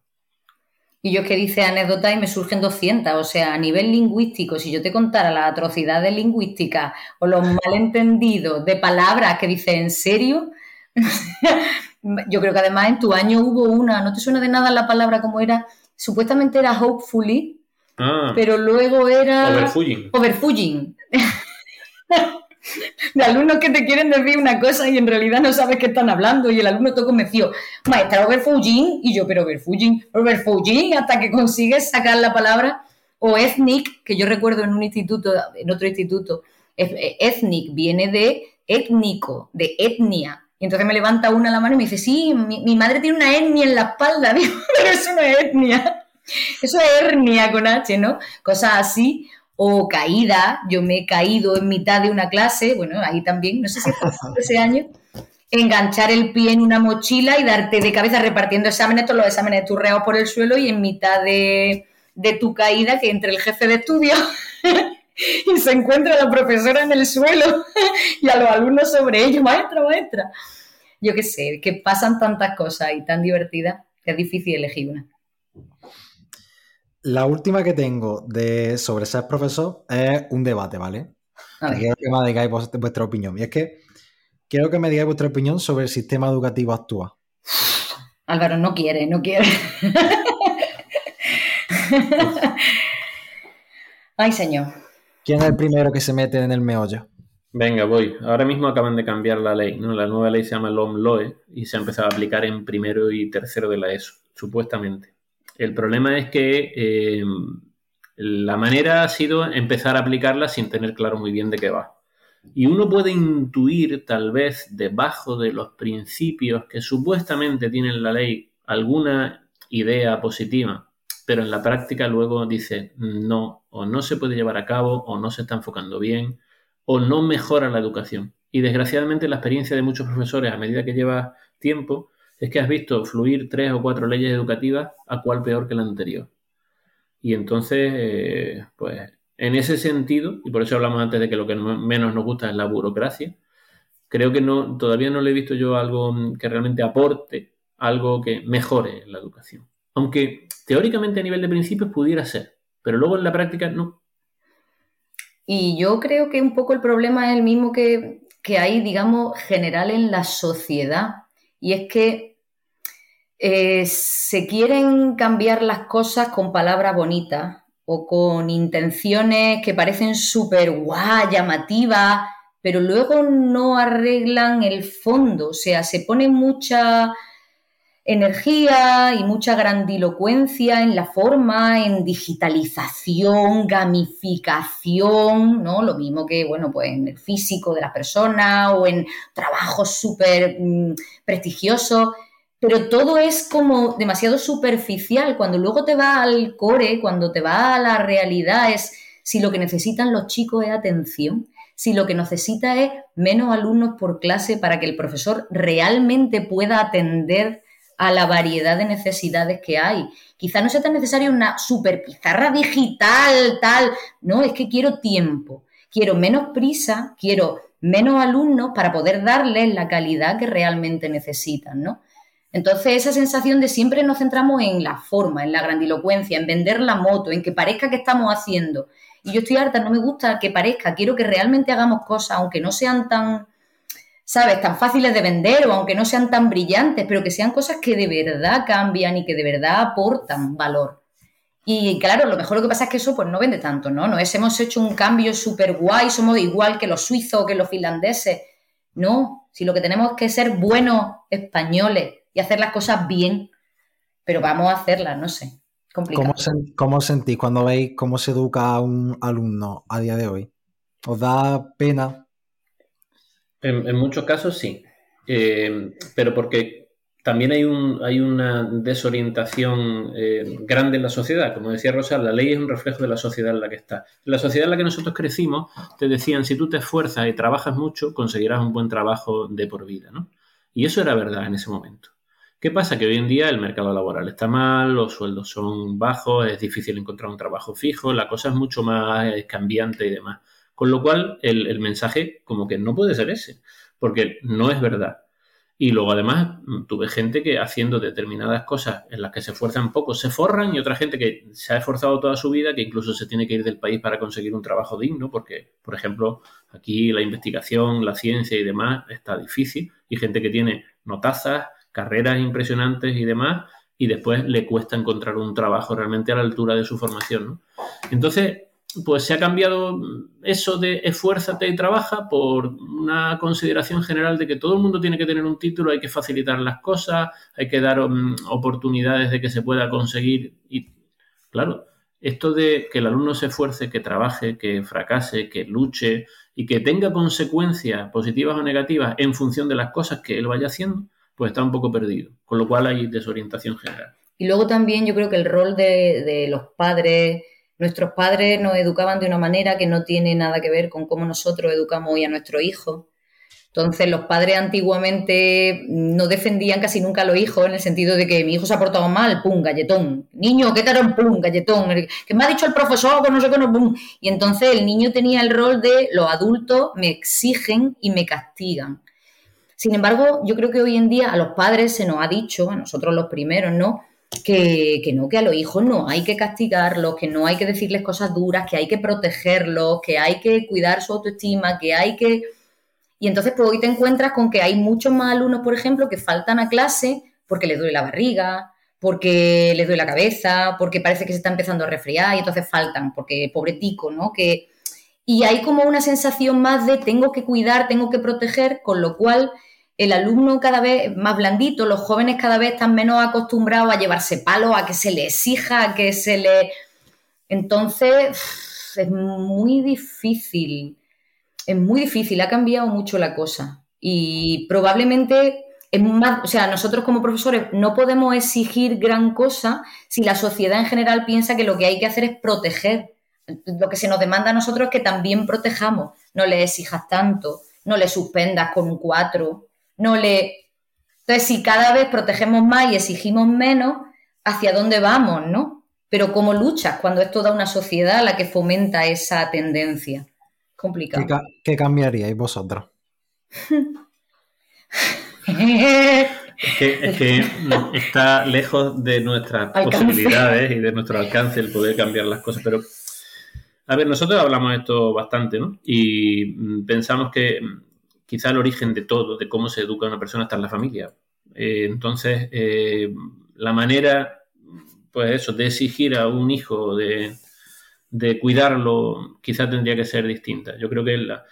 Y yo es que dice anécdota y me surgen 200. O sea, a nivel lingüístico, si yo te contara las atrocidades lingüísticas o los malentendidos de palabras que dice en serio, yo creo que además en tu año hubo una, ¿no te suena de nada la palabra como era? Supuestamente era hopefully, ah. pero luego era... Overfugging. Overfugging. de alumnos que te quieren decir una cosa y en realidad no sabes qué están hablando. Y el alumno todo convencido, maestra overfugging, y yo, pero overfugging, overfugging, hasta que consigues sacar la palabra. O ethnic, que yo recuerdo en un instituto, en otro instituto, ethnic viene de étnico, de etnia. Y entonces me levanta una la mano y me dice, sí, mi, madre tiene una etnia en la espalda. Digo, pero eso no es etnia. Eso es hernia con H, ¿no? Cosas así o caída, yo me he caído en mitad de una clase, bueno, ahí también, no sé si fue ese año, enganchar el pie en una mochila y darte de cabeza repartiendo exámenes, todos los exámenes turreados por el suelo y en mitad de, tu caída que entre el jefe de estudio y se encuentra la profesora en el suelo y a los alumnos sobre ellos, maestra, maestra. Yo qué sé, que pasan tantas cosas y tan divertidas que es difícil elegir una. La última que tengo de sobre ser profesor es un debate, ¿vale? Quiero que me digáis vuestra opinión. Y es que quiero que me digáis vuestra opinión sobre el sistema educativo actual. Álvaro no quiere, no quiere. Ay, señor. ¿Quién es el primero que se mete en el meollo? Venga, voy. Ahora mismo acaban de cambiar la ley, ¿no? La nueva ley se llama LOMLOE y se ha empezado a aplicar en primero y tercero de la ESO, supuestamente. El problema es que eh, la manera ha sido empezar a aplicarla sin tener claro muy bien de qué va. Y uno puede intuir, tal vez, debajo de los principios que supuestamente tiene la ley alguna idea positiva, pero en la práctica luego dice no, o no se puede llevar a cabo, o no se está enfocando bien, o no mejora la educación. Y desgraciadamente la experiencia de muchos profesores a medida que lleva tiempo es que has visto fluir tres o cuatro leyes educativas a cuál peor que la anterior. Y entonces, eh, pues, en ese sentido, y por eso hablamos antes de que lo que menos nos gusta es la burocracia, creo que no, todavía no le he visto yo algo que realmente aporte, algo que mejore la educación. Aunque teóricamente a nivel de principios pudiera ser, pero luego en la práctica no. Y yo creo que un poco el problema es el mismo que, que hay, digamos, general en la sociedad. Y es que eh, se quieren cambiar las cosas con palabras bonitas o con intenciones que parecen súper guay, llamativas, pero luego no arreglan el fondo, o sea, se pone mucha energía y mucha grandilocuencia en la forma, en digitalización, gamificación, ¿no? Lo mismo que, bueno, pues en el físico de la persona o en trabajos súper mm, prestigiosos, pero todo es como demasiado superficial. Cuando luego te va al core, cuando te va a la realidad, es si lo que necesitan los chicos es atención, si lo que necesita es menos alumnos por clase para que el profesor realmente pueda atender a la variedad de necesidades que hay. Quizá no sea tan necesaria una super pizarra digital, tal. No, es que quiero tiempo. Quiero menos prisa, quiero menos alumnos para poder darles la calidad que realmente necesitan, ¿no? Entonces, esa sensación de siempre nos centramos en la forma, en la grandilocuencia, en vender la moto, en que parezca que estamos haciendo. Y yo estoy harta, no me gusta que parezca, quiero que realmente hagamos cosas, aunque no sean tan ¿sabes? Tan fáciles de vender o aunque no sean tan brillantes, pero que sean cosas que de verdad cambian y que de verdad aportan valor. Y claro, lo mejor lo que pasa es que eso pues no vende tanto, ¿no? No es hemos hecho un cambio súper guay, somos igual que los suizos o que los finlandeses. No, si lo que tenemos es que ser buenos españoles y hacer las cosas bien, pero vamos a hacerlas, no sé. Complicado. ¿Cómo, ¿Cómo sentís cuando veis cómo se educa a un alumno a día de hoy? ¿Os da pena en, muchos casos sí, eh, pero porque también hay, un, hay una desorientación eh, grande en la sociedad. Como decía Rosa, la ley es un reflejo de la sociedad en la que está. En la sociedad en la que nosotros crecimos, te decían, si tú te esfuerzas y trabajas mucho, conseguirás un buen trabajo de por vida, ¿no? Y eso era verdad en ese momento. ¿Qué pasa? Que hoy en día el mercado laboral está mal, los sueldos son bajos, es difícil encontrar un trabajo fijo, la cosa es mucho más cambiante y demás. Con lo cual, el, mensaje como que no puede ser ese, porque no es verdad. Y luego además tuve gente que haciendo determinadas cosas en las que se esfuerzan poco se forran y otra gente que se ha esforzado toda su vida que incluso se tiene que ir del país para conseguir un trabajo digno porque, por ejemplo, aquí la investigación, la ciencia y demás está difícil y gente que tiene notazas, carreras impresionantes y demás y después le cuesta encontrar un trabajo realmente a la altura de su formación. Entonces, pues se ha cambiado eso de esfuérzate y trabaja por una consideración general de que todo el mundo tiene que tener un título, hay que facilitar las cosas, hay que dar um, oportunidades de que se pueda conseguir. Y claro, esto de que el alumno se esfuerce, que trabaje, que fracase, que luche y que tenga consecuencias positivas o negativas en función de las cosas que él vaya haciendo, pues está un poco perdido. Con lo cual hay desorientación general. Y luego también yo creo que el rol de, de los padres Nuestros padres nos educaban de una manera que no tiene nada que ver con cómo nosotros educamos hoy a nuestros hijos. Entonces, los padres antiguamente no defendían casi nunca a los hijos en el sentido de que mi hijo se ha portado mal, pum, galletón. Niño, ¿qué tal? Pum, galletón. Que me ha dicho el profesor que no sé qué, no, pum. Y entonces el niño tenía el rol de los adultos me exigen y me castigan. Sin embargo, yo creo que hoy en día a los padres se nos ha dicho, a nosotros los primeros, ¿no? que, no, que a los hijos no hay que castigarlos, que no hay que decirles cosas duras, que hay que protegerlos, que hay que cuidar su autoestima, que hay que... Y entonces pues hoy te encuentras con que hay muchos más alumnos, por ejemplo, que faltan a clase porque les duele la barriga, porque les duele la cabeza, porque parece que se está empezando a resfriar y entonces faltan, porque pobre tico, ¿no? Que... Y hay como una sensación más de tengo que cuidar, tengo que proteger, con lo cual el alumno cada vez más blandito, los jóvenes cada vez están menos acostumbrados a llevarse palos, a que se le exija, a que se le... Entonces, es muy difícil, es muy difícil, ha cambiado mucho la cosa. Y probablemente es más, o sea, nosotros como profesores no podemos exigir gran cosa si la sociedad en general piensa que lo que hay que hacer es proteger. Lo que se nos demanda a nosotros es que también protejamos, no le exijas tanto, no le suspendas con un 4, no le... Entonces, si cada vez protegemos más y exigimos menos, ¿hacia dónde vamos, no? Pero ¿cómo luchas cuando es toda una sociedad la que fomenta esa tendencia? Complicado. ¿Qué, cambiaríais vosotros? Es que, está lejos de nuestras posibilidades y de nuestro alcance el poder cambiar las cosas, pero a ver, nosotros hablamos de esto bastante, ¿no? Y mm, pensamos que quizá el origen de todo, de cómo se educa una persona, está en la familia. Eh, entonces, eh, la manera, pues eso, de exigir a un hijo, de, cuidarlo, quizá tendría que ser distinta. Yo creo que la,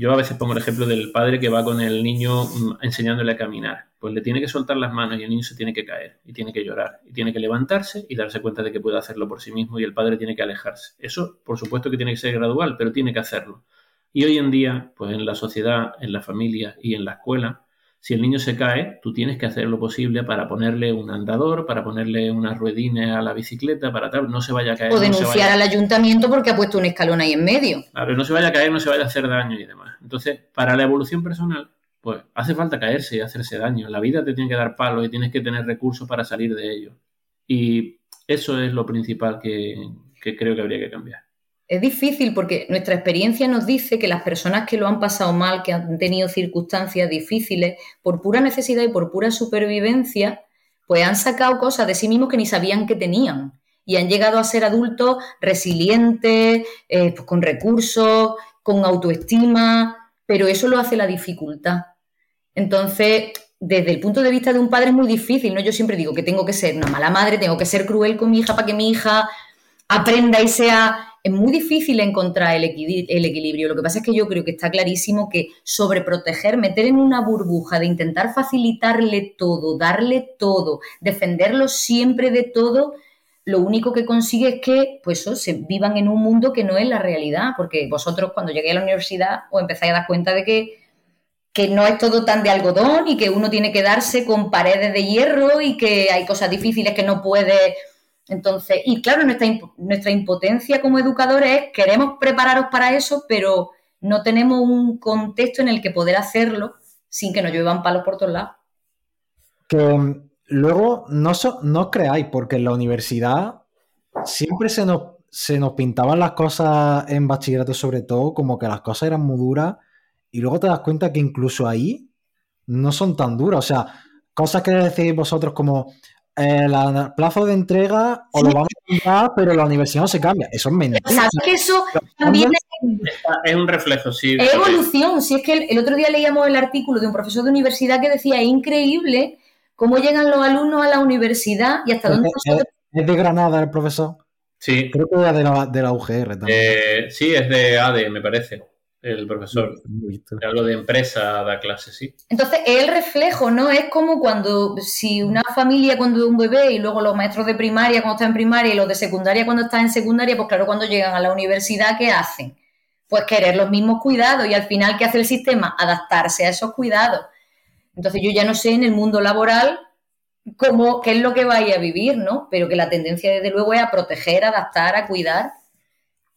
yo a veces pongo el ejemplo del padre que va con el niño mm, enseñándole a caminar. pues le tiene que soltar las manos y el niño se tiene que caer y tiene que llorar y tiene que levantarse y darse cuenta de que puede hacerlo por sí mismo y el padre tiene que alejarse. Eso, por supuesto que tiene que ser gradual, pero tiene que hacerlo. Y hoy en día, pues en la sociedad, en la familia y en la escuela, si el niño se cae, tú tienes que hacer lo posible para ponerle un andador, para ponerle unas ruedines a la bicicleta, para tal, no se vaya a caer. O denunciar al ayuntamiento porque ha puesto un escalón ahí en medio. Claro, no se vaya a caer, no se vaya a hacer daño y demás. Entonces, para la evolución personal, pues hace falta caerse y hacerse daño. La vida te tiene que dar palos y tienes que tener recursos para salir de ello. Y eso es lo principal que creo que habría que cambiar. Es difícil porque nuestra experiencia nos dice que las personas que lo han pasado mal, que han tenido circunstancias difíciles, por pura necesidad y por pura supervivencia, pues han sacado cosas de sí mismos que ni sabían que tenían. Y han llegado a ser adultos resilientes, eh, pues con recursos, con autoestima, pero eso lo hace la dificultad. Entonces, desde el punto de vista de un padre es muy difícil, ¿no? Yo siempre digo que tengo que ser una mala madre, tengo que ser cruel con mi hija para que mi hija aprenda y sea es muy difícil encontrar el, equilibrio. Lo que pasa es que yo creo que está clarísimo que sobreproteger, meter en una burbuja de intentar facilitarle todo, darle todo, defenderlo siempre de todo, lo único que consigue es que pues se vivan en un mundo que no es la realidad, porque vosotros cuando llegué a la universidad os empezáis a dar cuenta de que, que no es todo tan de algodón y que uno tiene que darse con paredes de hierro y que hay cosas difíciles que no puede entonces, y claro, nuestra, impotencia como educadores es queremos prepararos para eso, pero no tenemos un contexto en el que poder hacerlo sin que nos lluevan palos por todos lados. Que mm, luego no, os creáis, porque en la universidad siempre se nos pintaban las cosas en bachillerato, sobre todo, como que las cosas eran muy duras, y luego te das cuenta que incluso ahí no son tan duras. O sea, cosas que decís vosotros como, el eh, plazo de entrega o lo vamos a cambiar, pero la universidad no se cambia. Eso es mentira. ¿Sabes que eso también es, un reflejo, sí. Es evolución. Si es que el, otro día leíamos el artículo de un profesor de universidad que decía, es increíble cómo llegan los alumnos a la universidad y hasta dónde nosotros... ¿Es de Granada el profesor? Sí. Creo que era de la, de la UGR también. Eh, sí, es de ADE, me parece el profesor. Hablo de empresa, da clase, sí. Entonces, es el reflejo, ¿no? Es como cuando, si una familia cuando un bebé y luego los maestros de primaria cuando están en primaria y los de secundaria cuando están en secundaria, pues claro, cuando llegan a la universidad, ¿qué hacen? Pues querer los mismos cuidados y al final, ¿qué hace el sistema? Adaptarse a esos cuidados. Entonces, yo ya no sé en el mundo laboral cómo, qué es lo que vaya a vivir, ¿no? Pero que la tendencia, desde luego, es a proteger, adaptar, a cuidar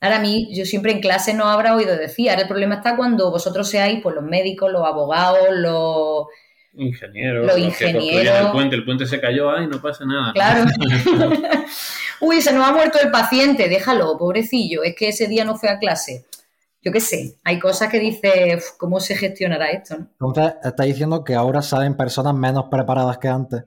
Ahora a mí, yo siempre en clase no habrá oído decir, ahora el problema está cuando vosotros seáis pues los médicos, los abogados, los ingenieros, los, ingenieros. el puente, el puente se cayó, ay, no pasa nada. Claro. Uy, se nos ha muerto el paciente, déjalo, pobrecillo, es que ese día no fue a clase. Yo qué sé, hay cosas que dice, ¿cómo se gestionará esto? Entonces, está diciendo que ahora salen personas menos preparadas que antes.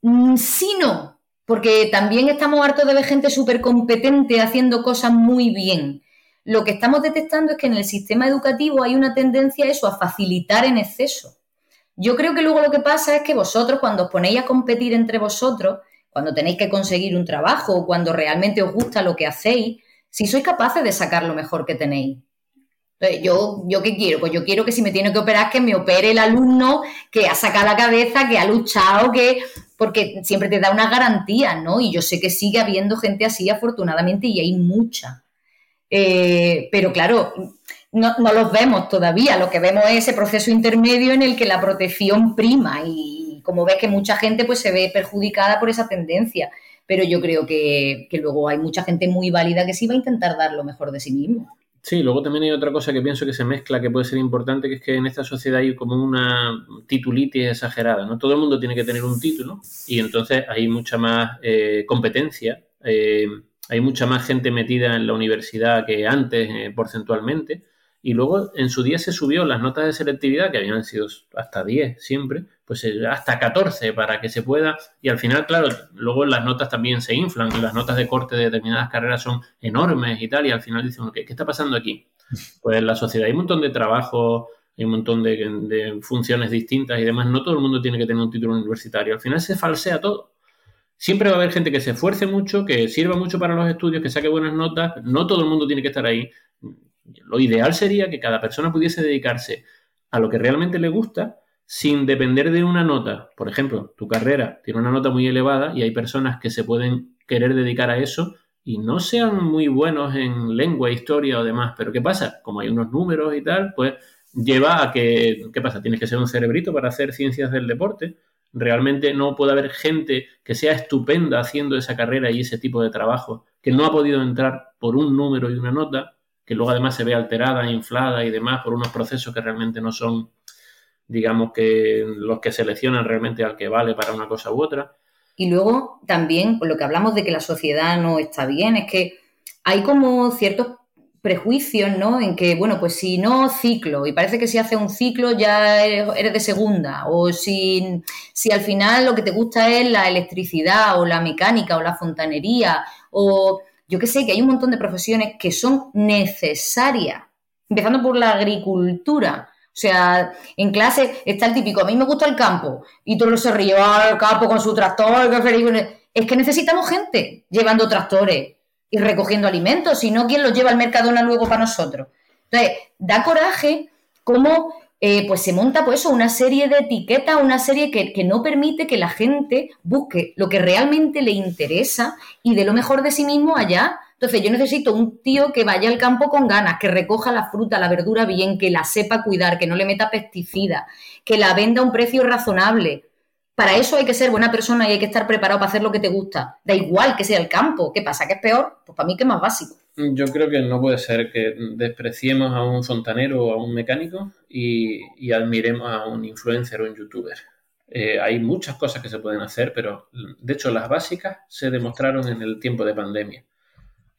Mm, sí, no porque también estamos hartos de ver gente súper competente haciendo cosas muy bien. Lo que estamos detectando es que en el sistema educativo hay una tendencia a eso, a facilitar en exceso. Yo creo que luego lo que pasa es que vosotros cuando os ponéis a competir entre vosotros, cuando tenéis que conseguir un trabajo o cuando realmente os gusta lo que hacéis, si sois capaces de sacar lo mejor que tenéis. yo, ¿yo qué quiero? Pues yo quiero que si me tiene que operar, que me opere el alumno que ha sacado la cabeza, que ha luchado, que porque siempre te da una garantía, ¿no? Y yo sé que sigue habiendo gente así, afortunadamente, y hay mucha. Eh, pero claro, no, los vemos todavía, lo que vemos es ese proceso intermedio en el que la protección prima y como ves que mucha gente pues se ve perjudicada por esa tendencia, pero yo creo que, que luego hay mucha gente muy válida que sí va a intentar dar lo mejor de sí mismo. Sí, luego también hay otra cosa que pienso que se mezcla, que puede ser importante, que es que en esta sociedad hay como una titulitis exagerada, ¿no? Todo el mundo tiene que tener un título y entonces hay mucha más eh, competencia, eh, hay mucha más gente metida en la universidad que antes eh, porcentualmente y luego en su día se subió las notas de selectividad, que habían sido hasta 10 siempre, pues eh, hasta 14 para que se pueda. Y al final, claro, luego las notas también se inflan, las notas de corte de determinadas carreras son enormes y tal, y al final dicen, ¿qué, qué está pasando aquí? Pues en la sociedad hay un montón de trabajo, hay un montón de, de funciones distintas y demás. No todo el mundo tiene que tener un título universitario. Al final se falsea todo. Siempre va a haber gente que se esfuerce mucho, que sirva mucho para los estudios, que saque buenas notas. No todo el mundo tiene que estar ahí. Lo ideal sería que cada persona pudiese dedicarse a lo que realmente le gusta sin depender de una nota. Por ejemplo, tu carrera tiene una nota muy elevada y hay personas que se pueden querer dedicar a eso y no sean muy buenos en lengua, historia o demás. Pero ¿qué pasa? Como hay unos números y tal, pues lleva a que, ¿qué pasa? Tienes que ser un cerebrito para hacer ciencias del deporte. Realmente no puede haber gente que sea estupenda haciendo esa carrera y ese tipo de trabajo, que no ha podido entrar por un número y una nota, que luego además se ve alterada, inflada y demás por unos procesos que realmente no son, digamos que los que seleccionan realmente al que vale para una cosa u otra. Y luego también, por lo que hablamos de que la sociedad no está bien, es que hay como ciertos prejuicios, ¿no? En que, bueno, pues si no ciclo, y parece que si hace un ciclo ya eres de segunda, o si, si al final lo que te gusta es la electricidad, o la mecánica, o la fontanería, o yo que sé, que hay un montón de profesiones que son necesarias, empezando por la agricultura. O sea, en clase está el típico, a mí me gusta el campo, y todo se ríe, al campo con su tractor, es que necesitamos gente llevando tractores, y recogiendo alimentos, sino quién los lleva al Mercadona luego para nosotros. Entonces, da coraje cómo eh, pues se monta pues una serie de etiquetas, una serie que, que, no permite que la gente busque lo que realmente le interesa y de lo mejor de sí mismo allá. Entonces yo necesito un tío que vaya al campo con ganas, que recoja la fruta, la verdura bien, que la sepa cuidar, que no le meta pesticidas, que la venda a un precio razonable, para eso hay que ser buena persona y hay que estar preparado para hacer lo que te gusta. Da igual que sea el campo. ¿Qué pasa? ¿Que es peor? Pues para mí que es más básico. Yo creo que no puede ser que despreciemos a un fontanero o a un mecánico y, admiremos a un influencer o un youtuber. Eh, hay muchas cosas que se pueden hacer, pero de hecho las básicas se demostraron en el tiempo de pandemia.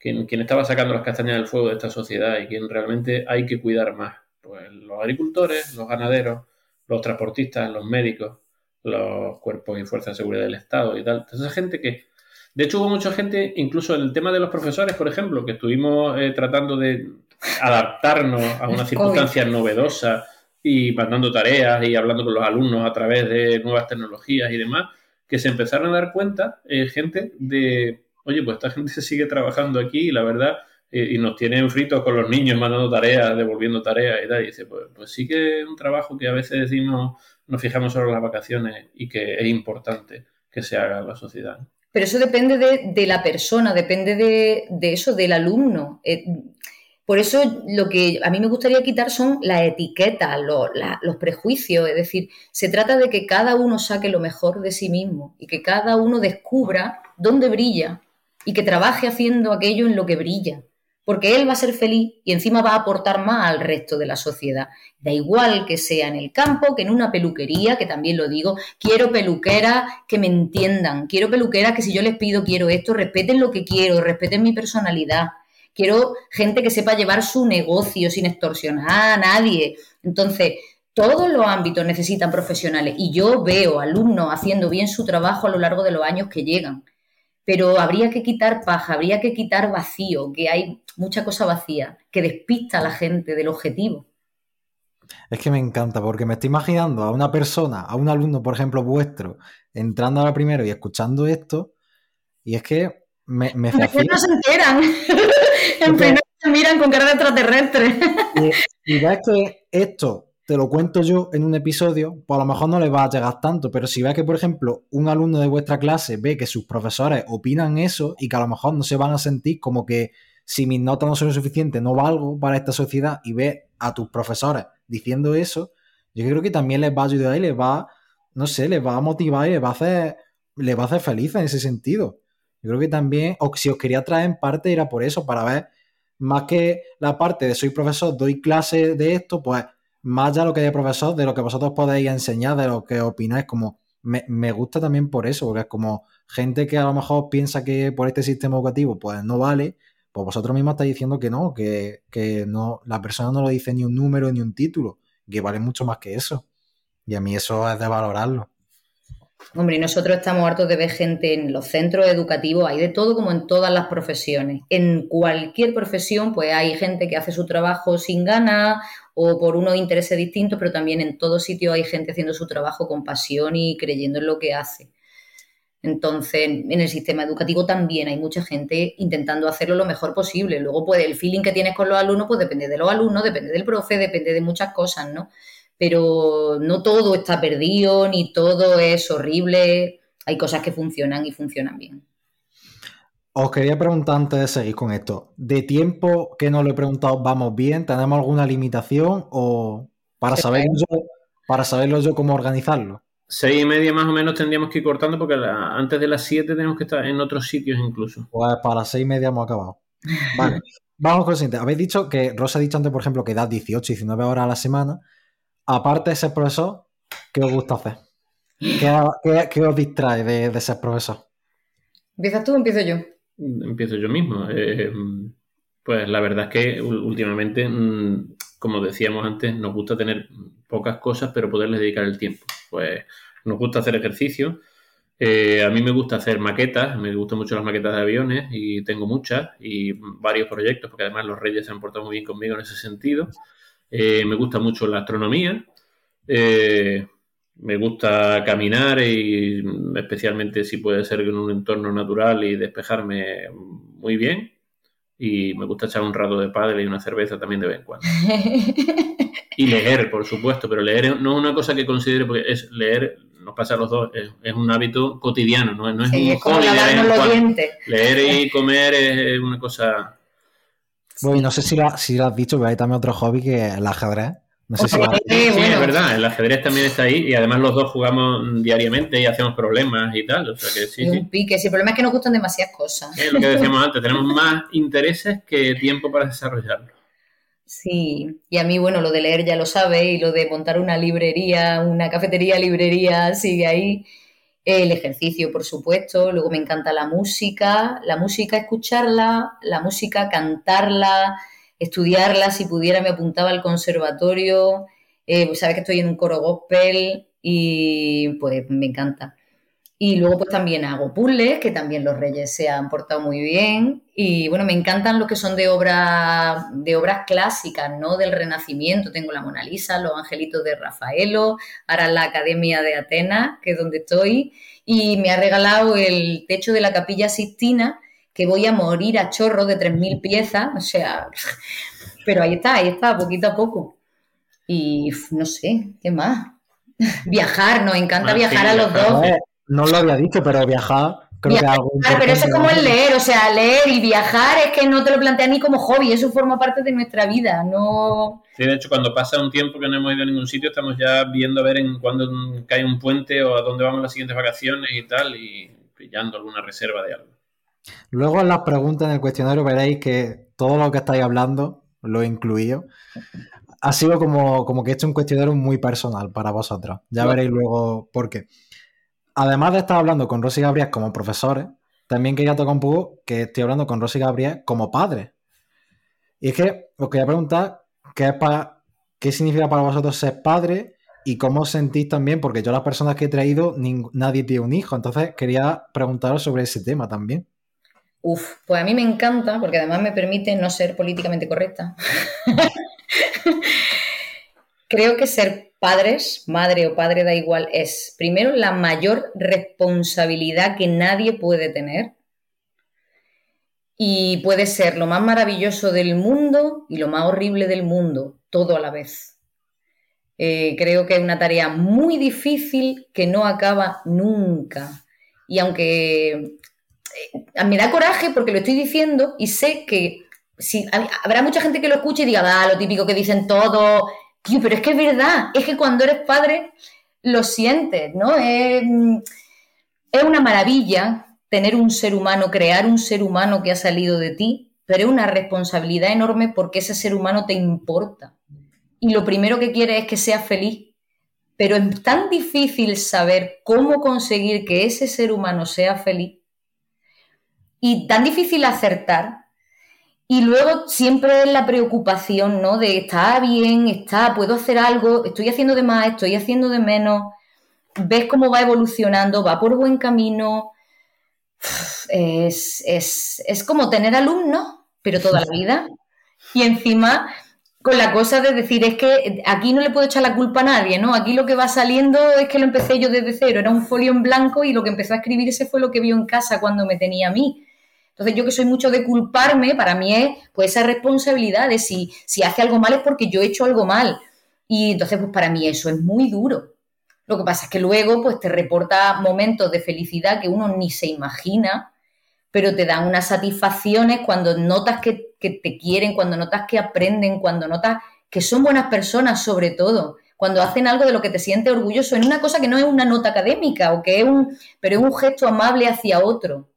Quien, quien estaba sacando las castañas del fuego de esta sociedad y quien realmente hay que cuidar más. Pues los agricultores, los ganaderos, los transportistas, los médicos, los cuerpos y fuerzas de seguridad del Estado y tal. Entonces, esa gente que... De hecho, hubo mucha gente, incluso en el tema de los profesores, por ejemplo, que estuvimos eh, tratando de adaptarnos a una circunstancia novedosa y mandando tareas y hablando con los alumnos a través de nuevas tecnologías y demás, que se empezaron a dar cuenta, eh, gente, de, oye, pues esta gente se sigue trabajando aquí y la verdad, y nos tienen fritos con los niños mandando tareas, devolviendo tareas y tal, y dice, pues, pues sí que es un trabajo que a veces decimos nos fijamos solo en las vacaciones y que es importante que se haga en la sociedad. Pero eso depende de, la persona, depende de, eso, del alumno. Eh, por eso lo que a mí me gustaría quitar son las etiquetas, los prejuicios. Es decir, se trata de que cada uno saque lo mejor de sí mismo y que cada uno descubra dónde brilla y que trabaje haciendo aquello en lo que brilla porque él va a ser feliz y encima va a aportar más al resto de la sociedad. Da igual que sea en el campo, que en una peluquería, que también lo digo, quiero peluqueras que me entiendan, quiero peluqueras que si yo les pido quiero esto, respeten lo que quiero, respeten mi personalidad. Quiero gente que sepa llevar su negocio sin extorsionar a nadie. Entonces, todos los ámbitos necesitan profesionales y yo veo alumnos haciendo bien su trabajo a lo largo de los años que llegan pero habría que quitar paja, habría que quitar vacío, que hay mucha cosa vacía, que despista a la gente del objetivo. Es que me encanta, porque me estoy imaginando a una persona, a un alumno, por ejemplo, vuestro, entrando ahora primero y escuchando esto, y es que me, me no se enteran. en se miran con cara de extraterrestre. y, y ves que esto te lo cuento yo en un episodio, pues a lo mejor no le va a llegar tanto, pero si ves que, por ejemplo, un alumno de vuestra clase ve que sus profesores opinan eso y que a lo mejor no se van a sentir como que si mis notas no son suficientes, no valgo para esta sociedad y ve a tus profesores diciendo eso, yo creo que también les va a ayudar y les va, no sé, les va a motivar y les va a hacer, les va a hacer felices en ese sentido. Yo creo que también, o si os quería traer en parte, era por eso, para ver más que la parte de soy profesor, doy clase de esto, pues más ya lo que de profesor, de lo que vosotros podéis enseñar, de lo que opináis, como me, gusta también por eso, porque es como gente que a lo mejor piensa que por este sistema educativo pues no vale, pues vosotros mismos estáis diciendo que no, que, que no, la persona no lo dice ni un número ni un título, que vale mucho más que eso. Y a mí eso es de valorarlo. Hombre, nosotros estamos hartos de ver gente en los centros educativos, hay de todo como en todas las profesiones. En cualquier profesión, pues hay gente que hace su trabajo sin ganas o por unos intereses distintos, pero también en todo sitio hay gente haciendo su trabajo con pasión y creyendo en lo que hace. Entonces, en el sistema educativo también hay mucha gente intentando hacerlo lo mejor posible. Luego, pues el feeling que tienes con los alumnos, pues depende de los alumnos, depende del profe, depende de muchas cosas, ¿no? pero no todo está perdido, ni todo es horrible. Hay cosas que funcionan y funcionan bien. Os quería preguntar antes de seguir con esto. ¿De tiempo que no lo he preguntado, vamos bien? ¿Tenemos alguna limitación? ¿O para saberlo yo, para saberlo yo cómo organizarlo? Seis y media más o menos tendríamos que ir cortando porque antes de las siete tenemos que estar en otros sitios incluso. Pues para las seis y media hemos acabado. Vale, vamos con lo siguiente. Habéis dicho que, Rosa ha dicho antes, por ejemplo, que da 18, 19 horas a la semana. Aparte de ser profesor, ¿qué os gusta hacer? ¿Qué, os distrae de, de ser profesor? ¿Empiezas tú o empiezo yo? Empiezo yo mismo. Eh, pues la verdad es que últimamente, mm, como decíamos antes, nos gusta tener pocas cosas, pero poderles dedicar el tiempo. Pues nos gusta hacer ejercicio. Eh, a mí me gusta hacer maquetas, me gustan mucho las maquetas de aviones y tengo muchas y varios proyectos, porque además los reyes se han portado muy bien conmigo en ese sentido. Eh, me gusta mucho la astronomía. Me gusta caminar y especialmente si puede ser en un entorno natural y despejarme muy bien. Y me gusta echar un rato de padre y una cerveza también de vez en cuando. y leer, por supuesto, pero leer no es una cosa que considere, porque es leer, nos pasa a los dos, es, un hábito cotidiano, no, es un es como Leer y comer es una cosa... Bueno, no sé si lo, si lo has dicho, pero hay también otro hobby que es el ajedrez. No sé si sí, es verdad, el ajedrez también está ahí y además los dos jugamos diariamente y hacemos problemas y tal. O sea que sí, un pique, sí, el problema es que nos gustan demasiadas cosas. Es lo que decíamos antes, tenemos más intereses que tiempo para desarrollarlo. Sí, y a mí, bueno, lo de leer ya lo sabe y lo de montar una librería, una cafetería, librería, sigue ahí. El ejercicio, por supuesto, luego me encanta la música, la música escucharla, la música cantarla, estudiarla, si pudiera me apuntaba al conservatorio, eh, pues sabes que estoy en un coro gospel y pues me encanta. Y luego pues también hago puzzles, que también los reyes se han portado muy bien. Y bueno, me encantan los que son de, obra, de obras clásicas, ¿no? Del Renacimiento. Tengo la Mona Lisa, los angelitos de Rafaelo, ahora la Academia de Atenas, que es donde estoy. Y me ha regalado el techo de la Capilla Sistina, que voy a morir a chorro de 3.000 piezas, o sea, pero ahí está, ahí está, poquito a poco. Y no sé, ¿qué más? viajar, nos encanta ah, viajar a los dos. no lo había dicho, pero viajar creo que algo Pero eso es como el leer, o sea, leer y viajar es que no te lo planteas ni como hobby, eso forma parte de nuestra vida, no... Sí, de hecho, cuando pasa un tiempo que no hemos ido a ningún sitio, estamos ya viendo a ver en cuándo cae un puente o a dónde vamos las siguientes vacaciones y tal, y pillando alguna reserva de algo. Luego en las preguntas en el cuestionario veréis que todo lo que estáis hablando, lo he incluido, ha sido como, como que he hecho un cuestionario muy personal para vosotros. Ya veréis luego por qué. Además de estar hablando con Rosy Gabriel como profesores, también quería tocar un poco que estoy hablando con Rosy Gabriel como padres. Y es que os quería preguntar qué, es qué significa para vosotros ser padre y cómo os sentís también, porque yo las personas que he traído, nadie tiene un hijo, entonces quería preguntaros sobre ese tema también. Uf, pues a mí me encanta porque además me permite no ser políticamente correcta. Creo que ser padres, madre o padre da igual, es primero la mayor responsabilidad que nadie puede tener y puede ser lo más maravilloso del mundo y lo más horrible del mundo, todo a la vez. Eh, creo que es una tarea muy difícil que no acaba nunca. Y aunque me da coraje porque lo estoy diciendo y sé que si, habrá mucha gente que lo escuche y diga, ah, lo típico que dicen todos, pero es que es verdad, es que cuando eres padre lo sientes, ¿no? Es, es una maravilla tener un ser humano, crear un ser humano que ha salido de ti, pero es una responsabilidad enorme porque ese ser humano te importa. Y lo primero que quiere es que seas feliz. Pero es tan difícil saber cómo conseguir que ese ser humano sea feliz y tan difícil acertar. Y luego siempre es la preocupación, ¿no? De está bien, está, puedo hacer algo, estoy haciendo de más, estoy haciendo de menos. Ves cómo va evolucionando, va por buen camino. Es, es como tener alumnos, pero toda la vida. Y encima con la cosa de decir, es que aquí no le puedo echar la culpa a nadie, ¿no? Aquí lo que va saliendo es que lo empecé yo desde cero, era un folio en blanco y lo que empezó a escribirse fue lo que vio en casa cuando me tenía a mí. Entonces, yo que soy mucho de culparme, para mí es pues esa responsabilidad de si, si hace algo mal es porque yo he hecho algo mal. Y entonces, pues para mí eso es muy duro. Lo que pasa es que luego, pues te reporta momentos de felicidad que uno ni se imagina, pero te dan unas satisfacciones cuando notas que, que te quieren, cuando notas que aprenden, cuando notas que son buenas personas sobre todo, cuando hacen algo de lo que te sientes orgulloso en una cosa que no es una nota académica o que es un, pero es un gesto amable hacia otro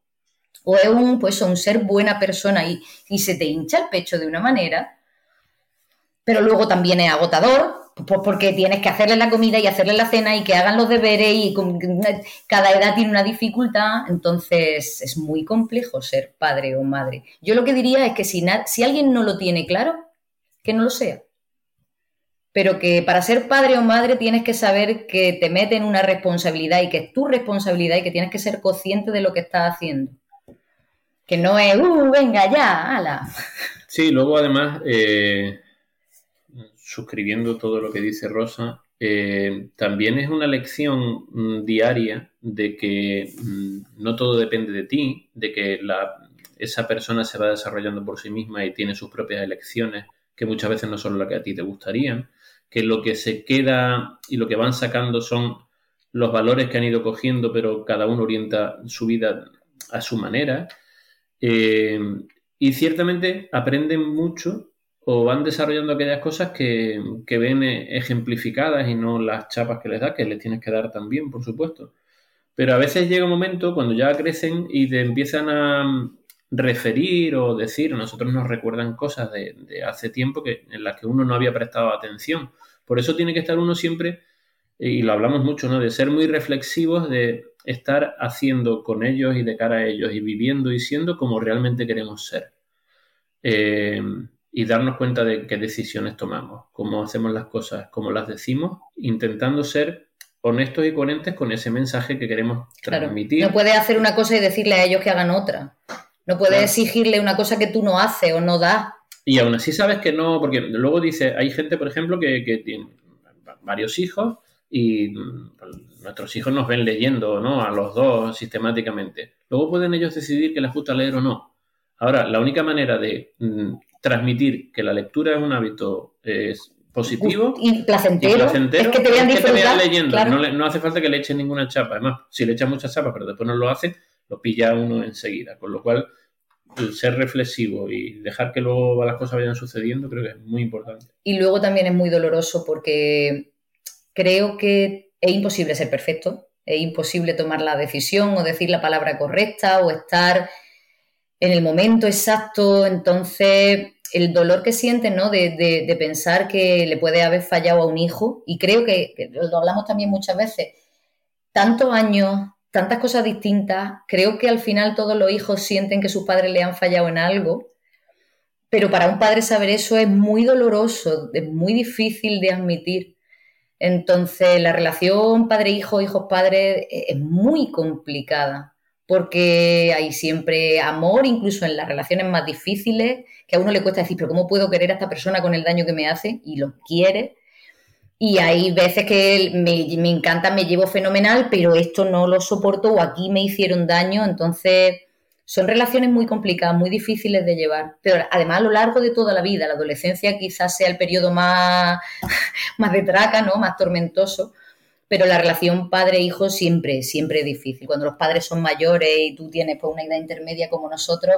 o es un, pues, un ser buena persona y, y se te hincha el pecho de una manera, pero luego también es agotador, pues porque tienes que hacerle la comida y hacerle la cena y que hagan los deberes y cada edad tiene una dificultad, entonces es muy complejo ser padre o madre. Yo lo que diría es que si, si alguien no lo tiene claro, que no lo sea pero que para ser padre o madre tienes que saber que te meten una responsabilidad y que es tu responsabilidad y que tienes que ser consciente de lo que estás haciendo. Que no es, uh, venga ya, ala. Sí, luego además, eh, suscribiendo todo lo que dice Rosa, eh, también es una lección mm, diaria de que mm, no todo depende de ti, de que esa persona se va desarrollando por sí misma y tiene sus propias elecciones, que muchas veces no son las que a ti te gustarían que lo que se queda y lo que van sacando son los valores que han ido cogiendo, pero cada uno orienta su vida a su manera. Eh, y ciertamente aprenden mucho o van desarrollando aquellas cosas que, ven ejemplificadas y no las chapas que les da, que les tienes que dar también, por supuesto. Pero a veces llega un momento cuando ya crecen y te empiezan a referir o decir, nosotros nos recuerdan cosas de, de hace tiempo que, en las que uno no había prestado atención. Por eso tiene que estar uno siempre, y lo hablamos mucho, ¿no? De ser muy reflexivos, de estar haciendo con ellos y de cara a ellos y viviendo y siendo como realmente queremos ser. Eh, y darnos cuenta de qué decisiones tomamos, cómo hacemos las cosas, cómo las decimos, intentando ser honestos y coherentes con ese mensaje que queremos transmitir. No puedes hacer una cosa y decirle a ellos que hagan otra. No puedes exigirle una cosa que tú no haces o no das. Y aún así sabes que no, porque luego dice, hay gente, por ejemplo, que, tiene varios hijos y mm, nuestros hijos nos ven leyendo, ¿no? A los dos sistemáticamente. Luego pueden ellos decidir que les gusta leer o no. Ahora, la única manera de mm, transmitir que la lectura es un hábito es positivo y placentero, es que te vean, leyendo. No, no, hace falta que le echen ninguna chapa. Además, si le echan mucha chapa, pero después no lo hace, lo pilla uno enseguida. Con lo cual, ser reflexivo y dejar que luego las cosas vayan sucediendo creo que es muy importante. Y luego también es muy doloroso porque creo que es imposible ser perfecto, es imposible tomar la decisión o decir la palabra correcta o estar en el momento exacto. Entonces, el dolor que sientes, ¿no? De, pensar que le puede haber fallado a un hijo, y creo que, que lo hablamos también muchas veces, tantos años tantas cosas distintas. Creo que al final todos los hijos sienten que sus padres le han fallado en algo, pero para un padre saber eso es muy doloroso, es muy difícil de admitir. Entonces, la relación padre-hijo, hijos-padres es muy complicada porque hay siempre amor, incluso en las relaciones más difíciles, que a uno le cuesta decir, pero ¿cómo puedo querer a esta persona con el daño que me hace? Y lo quiere, y hay veces que me, encanta, me llevo fenomenal, pero esto no lo soporto o aquí me hicieron daño. Entonces, son relaciones muy complicadas, muy difíciles de llevar. Pero además, a lo largo de toda la vida, la adolescencia quizás sea el periodo más, más de traca, ¿no? Más tormentoso. Pero la relación padre-hijo siempre, siempre es difícil. Cuando los padres son mayores y tú tienes pues, una edad intermedia como nosotros,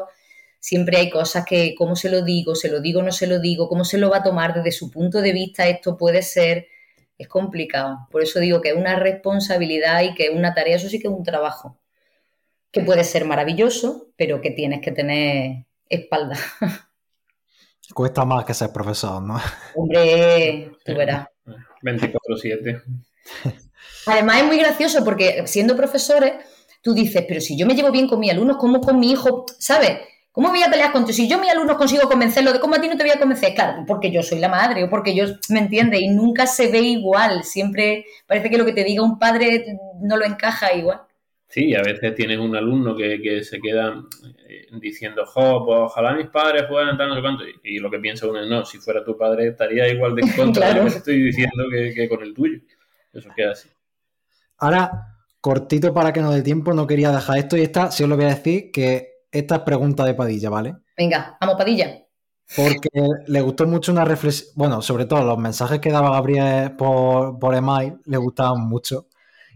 siempre hay cosas que, ¿cómo se lo digo? ¿Se lo digo? ¿No se lo digo? ¿Cómo se lo va a tomar desde su punto de vista? Esto puede ser, es complicado. Por eso digo que es una responsabilidad y que es una tarea, eso sí que es un trabajo, que puede ser maravilloso, pero que tienes que tener espalda. Cuesta más que ser profesor, ¿no? Hombre, tú verás. 24-7. Además es muy gracioso porque siendo profesores, tú dices, pero si yo me llevo bien con mis alumnos, ¿cómo con mi hijo? ¿Sabes? ¿Cómo voy a pelear contigo? Si yo a mis alumnos consigo convencerlo, ¿de cómo a ti no te voy a convencer? Claro, porque yo soy la madre o porque yo, ¿me entiende? Y nunca se ve igual. Siempre parece que lo que te diga un padre no lo encaja igual. Sí, a veces tienes un alumno que, se queda eh, diciendo, jo, pues ojalá mis padres fueran tan no sé cuánto. Y, lo que piensa uno es, no, si fuera tu padre estaría igual de en contra de lo que estoy diciendo que, que con el tuyo. Eso queda así. Ahora, cortito para que no dé tiempo, no quería dejar esto y esta, si os lo voy a decir, que esta es pregunta de Padilla, ¿vale? Venga, vamos, Padilla. porque le gustó mucho una reflexión, bueno, sobre todo los mensajes que daba Gabriel por, por email le gustaban mucho.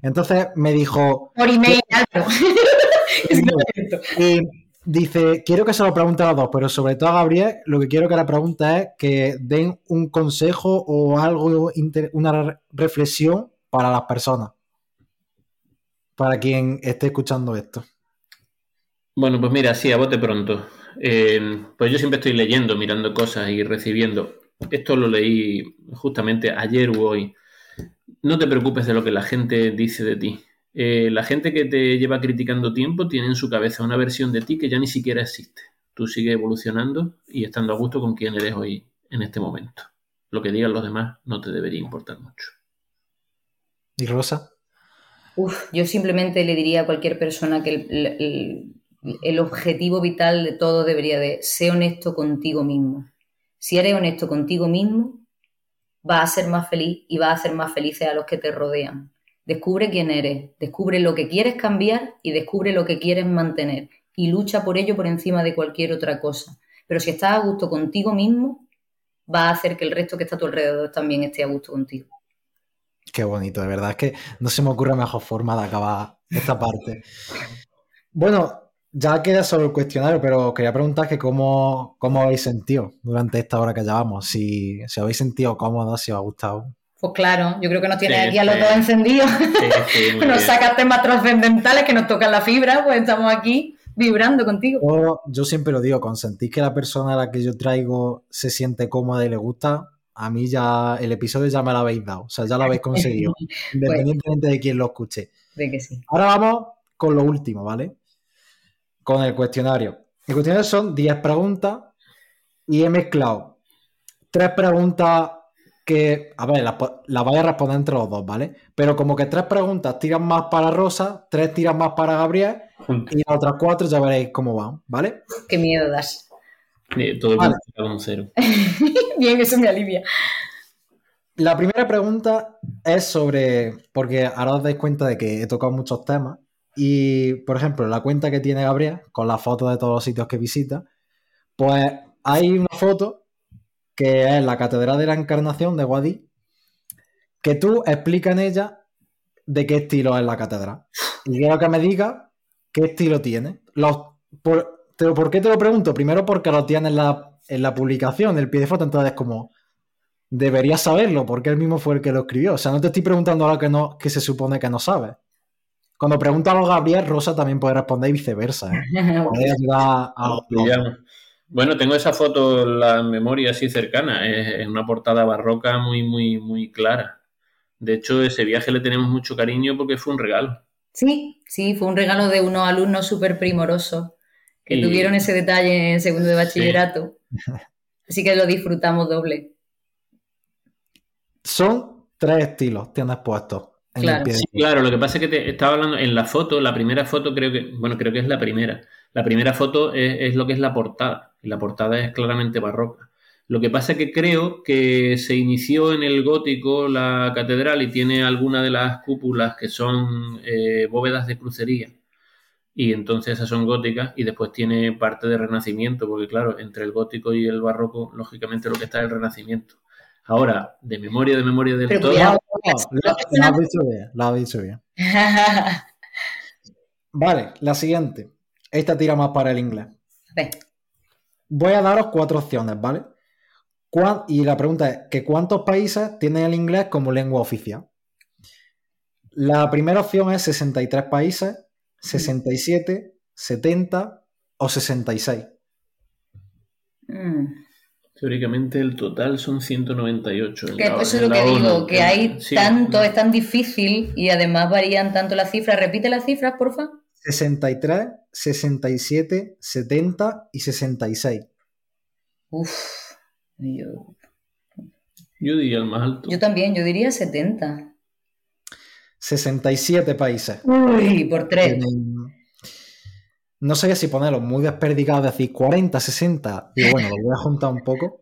Entonces me dijo... Por email, claro. y dice, quiero que se lo pregunte a los dos, pero sobre todo a Gabriel, lo que quiero que le pregunte es que den un consejo o algo, una reflexión para las personas, para quien esté escuchando esto. Bueno, pues mira, sí, a bote pronto. Eh, pues yo siempre estoy leyendo, mirando cosas y recibiendo. Esto lo leí justamente ayer o hoy. No te preocupes de lo que la gente dice de ti. Eh, la gente que te lleva criticando tiempo tiene en su cabeza una versión de ti que ya ni siquiera existe. Tú sigues evolucionando y estando a gusto con quien eres hoy en este momento. Lo que digan los demás no te debería importar mucho. ¿Y Rosa? Uf, yo simplemente le diría a cualquier persona que el, el objetivo vital de todo debería de ser honesto contigo mismo. Si eres honesto contigo mismo, vas a ser más feliz y vas a hacer más felices a los que te rodean. Descubre quién eres, descubre lo que quieres cambiar y descubre lo que quieres mantener y lucha por ello por encima de cualquier otra cosa. Pero si estás a gusto contigo mismo, va a hacer que el resto que está a tu alrededor también esté a gusto contigo. Qué bonito, de verdad es que no se me ocurre mejor forma de acabar esta parte. Bueno, ya queda solo el cuestionario, pero quería preguntar que cómo, cómo habéis sentido durante esta hora que llevamos. Si, si habéis sentido cómodo, si os ha gustado. Pues claro, yo creo que nos tiene aquí a los dos encendidos. nos sacas temas trascendentales que nos tocan la fibra, pues estamos aquí vibrando contigo. Yo, siempre lo digo, con sentir que la persona a la que yo traigo se siente cómoda y le gusta, a mí ya el episodio ya me lo habéis dado, o sea, ya lo habéis conseguido, pues independientemente de quién lo escuche. De que sí. Ahora vamos con lo último, ¿vale? con el cuestionario. El cuestionario son 10 preguntas y he mezclado tres preguntas que, a ver, las, las voy a responder entre los dos, ¿vale? Pero como que tres preguntas tiran más para Rosa, tres tiran más para Gabriel y las otras cuatro ya veréis cómo van, ¿vale? Qué miedo das. todo el mundo un cero. Bien, eso me alivia. La primera pregunta es sobre, porque ahora os dais cuenta de que he tocado muchos temas y, por ejemplo, la cuenta que tiene Gabriel, con la foto de todos los sitios que visita, pues hay una foto que es la Catedral de la Encarnación de Guadí, que tú explicas en ella de qué estilo es la catedral. Y quiero que me diga qué estilo tiene. Los, por, qué te lo pregunto? Primero porque lo tiene en la, en la publicación, el pie de foto, entonces es como, deberías saberlo, porque él mismo fue el que lo escribió. O sea, no te estoy preguntando algo que, no, que se supone que no sabes. Cuando pregunta a Gabriel, Rosa también puede responder y viceversa. ¿eh? Bueno, tengo esa foto en la memoria así cercana. Es, una portada barroca muy, muy, muy clara. De hecho, ese viaje le tenemos mucho cariño porque fue un regalo. Sí, sí, fue un regalo de unos alumnos súper primorosos que tuvieron ese detalle en segundo de bachillerato. Así que lo disfrutamos doble. Son tres estilos tienes puestos. Claro. claro, lo que pasa es que te estaba hablando en la foto, la primera foto creo que, bueno, creo que es la primera. La primera foto es, lo que es la portada, y la portada es claramente barroca. Lo que pasa es que creo que se inició en el gótico la catedral y tiene alguna de las cúpulas que son eh, bóvedas de crucería. Y entonces esas son góticas y después tiene parte de renacimiento, porque claro, entre el gótico y el barroco, lógicamente lo que está es el renacimiento. Ahora, de memoria, de memoria del todo. lo, has dicho bien, lo has dicho bien. vale, la siguiente. Esta tira más para el inglés. Voy a daros cuatro opciones, ¿vale? Y la pregunta es: ¿que ¿cuántos países tienen el inglés como lengua oficial? La primera opción es 63 países, 67, 70 o 66. Mm. Teóricamente el total son 198. Que eso es lo que digo, que hay tanto, es tan difícil y además varían tanto las cifras. Repite las cifras, porfa. 63, 67, 70 y 66. Uf, yo... yo diría el más alto. Yo también, yo diría 70. 67 países. Uy, por tres no sé si ponerlo muy desperdigado, decir 40, 60. Y bueno, lo voy a juntar un poco.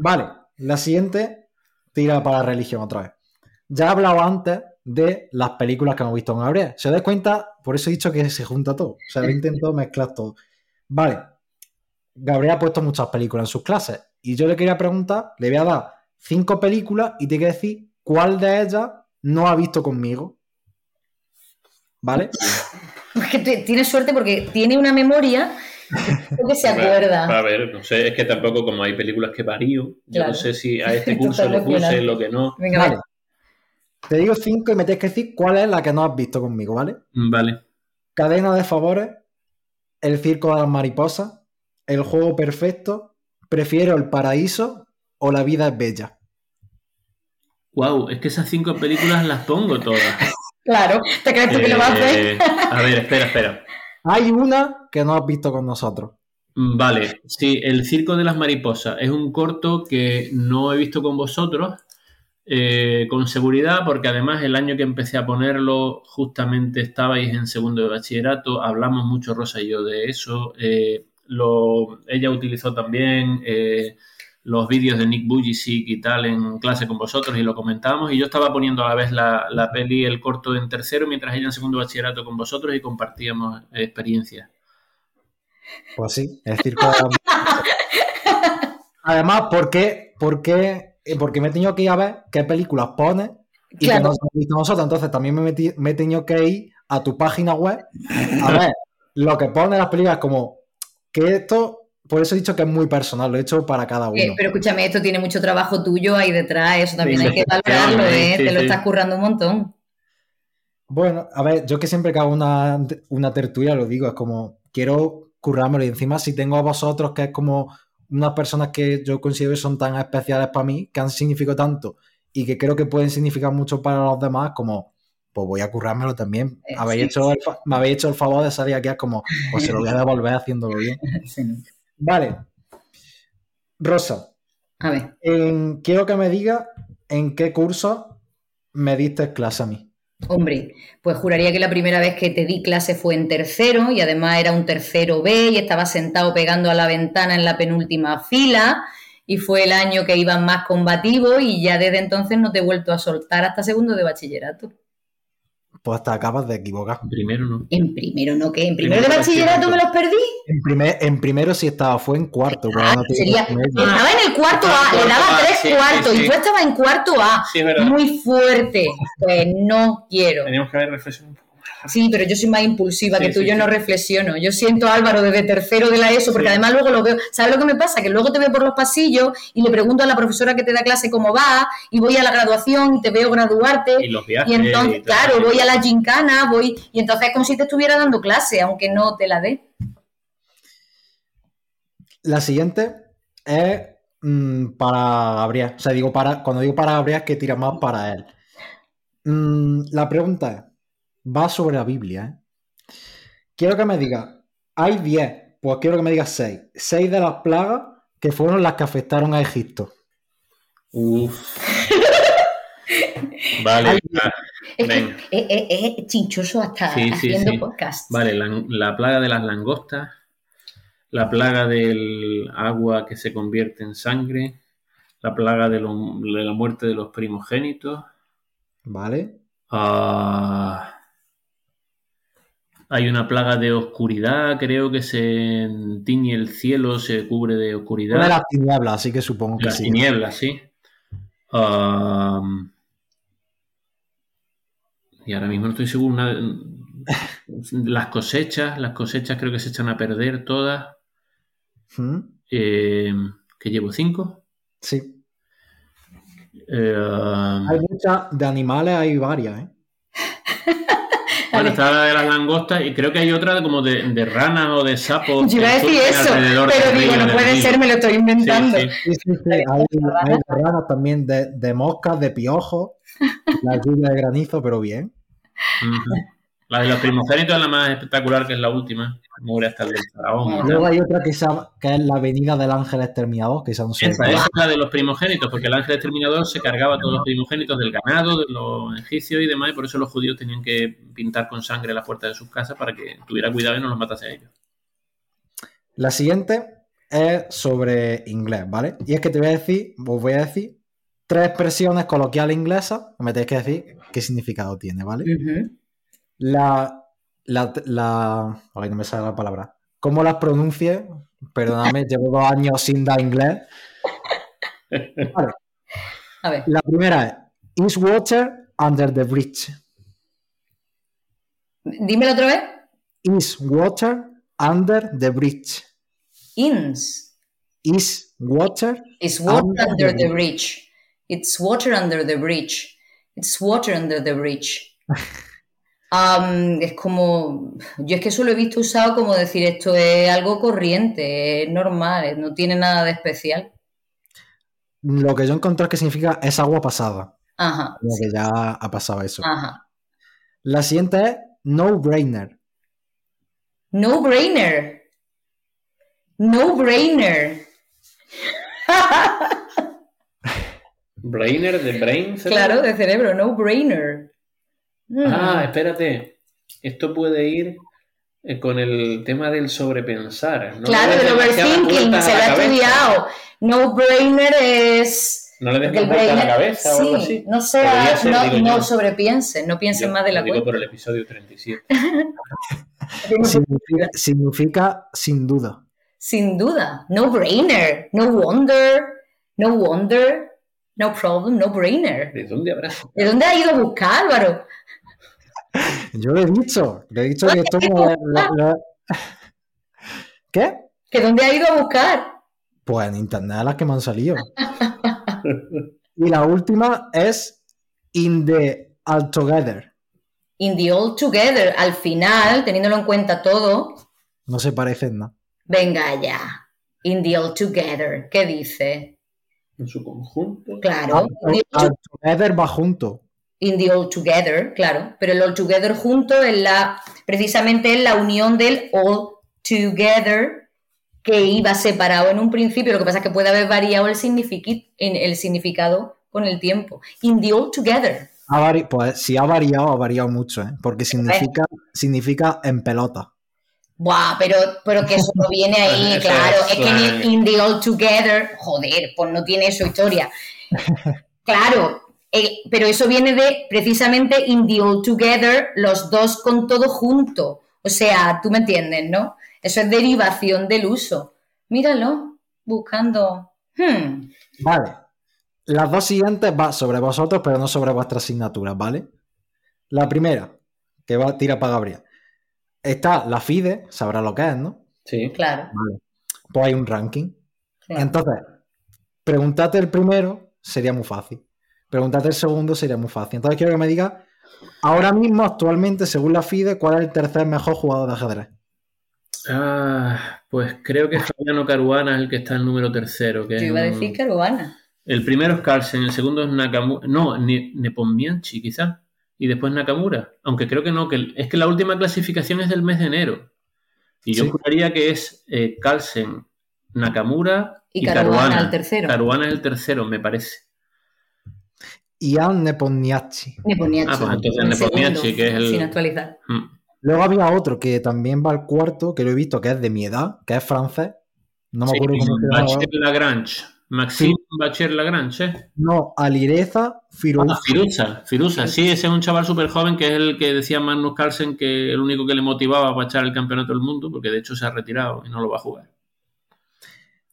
Vale, la siguiente tira para la religión otra vez. Ya he hablado antes de las películas que hemos visto en Gabriel. ¿Se da cuenta? Por eso he dicho que se junta todo. O sea, he intentado mezclar todo. Vale. Gabriel ha puesto muchas películas en sus clases y yo le quería preguntar, le voy a dar cinco películas y tiene que decir cuál de ellas no ha visto conmigo. ¿Vale? Es que tiene suerte porque tiene una memoria que se acuerda. A ver, no sé, es que tampoco como hay películas que varío, yo no sé si a este curso le puse lo que no. Venga, vale. Te digo cinco y me tienes que decir cuál es la que no has visto conmigo, ¿vale? Vale. Cadena de favores, El circo de las mariposas, El juego perfecto, Prefiero el paraíso o La vida es bella. Wow, es que esas cinco películas las pongo todas. claro, ¿te crees tú que lo vas a hacer? Eh, a ver, espera, espera. Hay una que no has visto con nosotros. Vale, sí, El Circo de las Mariposas es un corto que no he visto con vosotros, eh, con seguridad, porque además el año que empecé a ponerlo justamente estabais en segundo de bachillerato, hablamos mucho Rosa y yo de eso, eh, lo, ella utilizó también eh, los vídeos de Nick Bujicic y tal en clase con vosotros y lo comentábamos y yo estaba poniendo a la vez la, la peli, el corto en tercero, mientras ella en segundo bachillerato con vosotros y compartíamos experiencias. Pues sí, es decir, Además, ¿por qué, por qué eh, porque me he tenido que ir a ver qué películas pones y que no hemos visto nosotros. Entonces también me, me he tenido que ir a tu página web a ver lo que pone las películas como que esto, por eso he dicho que es muy personal, lo he hecho para cada uno. pero escúchame, esto tiene mucho trabajo tuyo ahí detrás, eso también hay que valorarlo, ¿eh? Te lo estás currando un montón. Bueno, a ver, yo que siempre que hago una, una tertulia lo digo, es como, quiero currármelo y encima si tengo a vosotros que es como unas personas que yo considero que son tan especiales para mí, que han significado tanto y que creo que pueden significar mucho para los demás, como pues voy a currármelo también. Eh, hecho me habéis hecho el favor de salir aquí como, pues se lo voy a devolver haciéndolo bien. Vale. Rosa. A ver. quiero que me diga en qué curso me diste clase a mí. Hombre, pues juraría que la primera vez que te di clase fue en tercero y además era un tercero B y estaba sentado pegando a la ventana en la penúltima fila y fue el año que iban más combativos y ya desde entonces no te he vuelto a soltar hasta segundo de bachillerato. Pues te acabas de equivocar. En primero no. ¿En primero no qué? ¿En primero, de bachillerato, me los perdí? En, primer, en primero sí estaba, fue en cuarto. Ah, sería, estaba en el cuarto A, le daba tres cuartos y tú estabas en cuarto A. Sí, Muy fuerte. Pues no quiero. Teníamos que haber reflexionado Sí, pero yo soy más impulsiva que tú, yo no reflexiono. Yo siento a Álvaro desde tercero de la ESO, porque además luego lo veo. ¿Sabes lo que me pasa? Que luego te veo por los pasillos y le pregunto a la profesora que te da clase cómo va, y voy a la graduación y te veo graduarte. Y los viajes. Y entonces, claro, voy a la gincana, voy. Y entonces es como si te estuviera dando clase, aunque no te la dé. La siguiente es mm, para Gabriel. O sea, digo para, cuando digo para Gabriel es que tira más para él. Mm, la pregunta es va sobre la Biblia. ¿eh? Quiero que me diga, hay 10, pues quiero que me digas 6. 6 de las plagas que fueron las que afectaron a Egipto. Uf. vale, Es, chinchoso hasta haciendo podcast. Vale, la, plaga de las langostas, la plaga del agua que se convierte en sangre, la plaga de, la muerte de los primogénitos. Vale. Ah... Hay una plaga de oscuridad, creo que se tiñe el cielo, se cubre de oscuridad. de las tinieblas, así que supongo que sí. Las tinieblas, sí. y ahora mismo no estoy seguro. las cosechas, las cosechas creo que se echan a perder todas. ¿Mm? Eh, ¿Que llevo cinco? Sí. Eh, hay muchas, de animales hay varias, ¿eh? Bueno, está la de las langostas y creo que hay otra como de, de ranas o de sapos. Yo iba a decir eso, pero digo, no puede ser, me lo estoy inventando. Sí, sí. sí, sí hay, hay, ranas también de, de moscas, de piojos, la lluvia de granizo, pero bien. La de los primogénitos es la más espectacular, que es la última. Muere hasta el faraón. Luego hay otra que, es la avenida del ángel exterminador, que son Esa es la de los primogénitos, porque el ángel exterminador se cargaba todos los primogénitos del ganado, de los egipcios y demás, y por eso los judíos tenían que pintar con sangre la puerta de sus casas para que tuviera cuidado y no los matase a ellos. La siguiente es sobre inglés, ¿vale? Y es que te voy a decir, os voy a decir tres expresiones coloquiales inglesas, me tenéis que decir qué significado tiene, ¿vale? La, la, la. no me sale la palabra. ¿Cómo las pronuncie? Perdóname, llevo dos años sin dar inglés. A ver. La primera es Is water under the bridge? Dímelo otra vez. Is water under the bridge? Ins. Is water. Is water under, the, bridge. It's water under the bridge. It's water under the bridge. es como, yo es que eso lo he visto usado como decir esto es algo corriente, es normal, no tiene nada de especial. Lo que yo encontré es que significa es agua pasada. Ajá. Como que ya ha pasado eso. Ajá. La siguiente es no brainer. No brainer. No brainer. brainer de brain. Claro, de cerebro, no brainer. Ah, mm. espérate. Esto puede ir eh, con el tema del sobrepensar. Claro, del overthinking, se lo ha estudiado. No brainer es. No le des vuelta a la cabeza o algo así. No sea, no, no sobrepiensen, no piensen más de la lo digo por el episodio 37. significa, significa sin duda. Sin duda. No brainer. No wonder. No wonder. No problem. No brainer. ¿De dónde habrá? ¿De dónde ha ido a buscar, Álvaro? Yo le he dicho, le he dicho que esto ¿Qué? ¿Que dónde ha ido a buscar? Pues en internet a las que me han salido. y la última es In the All Together. In the All Together, al final, teniéndolo en cuenta todo. No se parecen, ¿no? Venga ya. In the All Together, ¿qué dice? En su conjunto. Claro. All, Together va junto in the all together, claro, pero el all together junto es la, precisamente es la unión del all together que iba separado en un principio, lo que pasa es que puede haber variado el, el significado con el tiempo. In the all together. pues si ha variado, ha variado mucho, ¿eh? porque significa, significa en pelota. Buah, pero, pero que eso no viene ahí, claro. Es que in the all together, joder, pues no tiene su historia. Claro, eh, pero eso viene de precisamente in the all together, los dos con todo junto. O sea, tú me entiendes, ¿no? Eso es derivación del uso. Míralo, buscando. Hmm. Vale. Las dos siguientes van sobre vosotros, pero no sobre vuestras asignaturas, ¿vale? La primera, que va a tirar para Gabriel. Está la FIDE, sabrá lo que es, ¿no? Sí. Claro. Pues hay un ranking. Entonces, pregúntate el primero, sería muy fácil. Preguntarte el segundo sería muy fácil. Entonces quiero que me digas, ahora mismo, actualmente, según la FIDE, ¿cuál es el tercer mejor jugador de ajedrez? Ah, pues creo que Fabiano Caruana es el que está en el número tercero. Que Yo iba a decir Caruana. El primero es Carlsen, el segundo es Nakamura. No, Nepomniachtchi, quizás. Y después Nakamura. Aunque creo que no, que es que la última clasificación es del mes de enero. Y yo juraría que es eh, Carlsen, Nakamura y, Caruana, el tercero. Caruana es el tercero, me parece. Ian Nepomniachtchi. Nepomniachtchi. Ah, pues entonces Nepomniachtchi, que es el... Sin actualizar. Mm. Luego había otro que también va al cuarto, que lo he visto, que es de mi edad, que es francés. No me acuerdo cómo se llama. Bacher Lagrange. Maxime Bacher Lagrange, ¿eh? No, Alireza Firuza. Ah, Firuza, Firuza. Sí, ese es un chaval súper joven que es el que decía Magnus Carlsen que el único que le motivaba para echar el campeonato del mundo, porque de hecho se ha retirado y no lo va a jugar.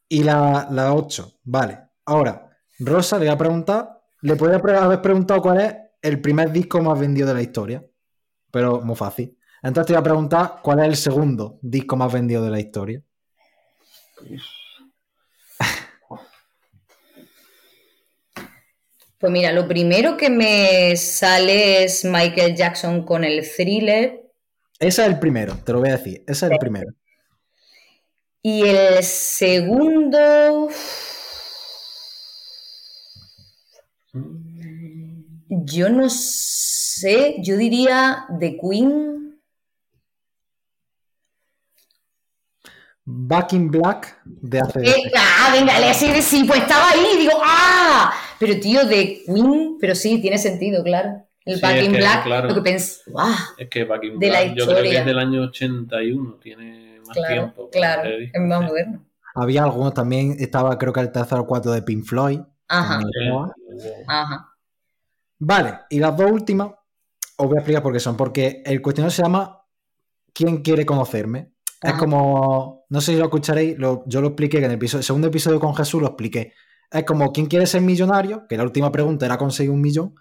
Y la, la 8, vale. Ahora, Rosa le voy a preguntar le podría haber preguntado cuál es el primer disco más vendido de la historia, pero muy fácil. Entonces te voy a preguntar cuál es el segundo disco más vendido de la historia. Pues mira, lo primero que me sale es Michael Jackson con el thriller. Ese es el primero, te lo voy a decir. Ese es el primero. Y el segundo. Yo no sé, yo diría The Queen. Back in Black de hace. Eh, ah, venga, le sí, sí, pues estaba ahí y digo, ¡ah! Pero tío, The Queen, pero sí, tiene sentido, claro. El Back in Black, lo que pensé, ¡guau! Es que Back in Black, yo creo que es del año 81, tiene más tiempo. Claro, es más moderno. Había algunos también, estaba creo que el tercer o cuarto de Pink Floyd. Ajá. Ajá. Vale, y las dos últimas os voy a explicar por qué son. Porque el cuestionario se llama ¿Quién quiere conocerme? Es como, no sé si lo escucharéis, yo lo expliqué que en el, segundo episodio con Jesús lo expliqué. Es como, ¿quién quiere ser millonario? Que la última pregunta era conseguir un millón.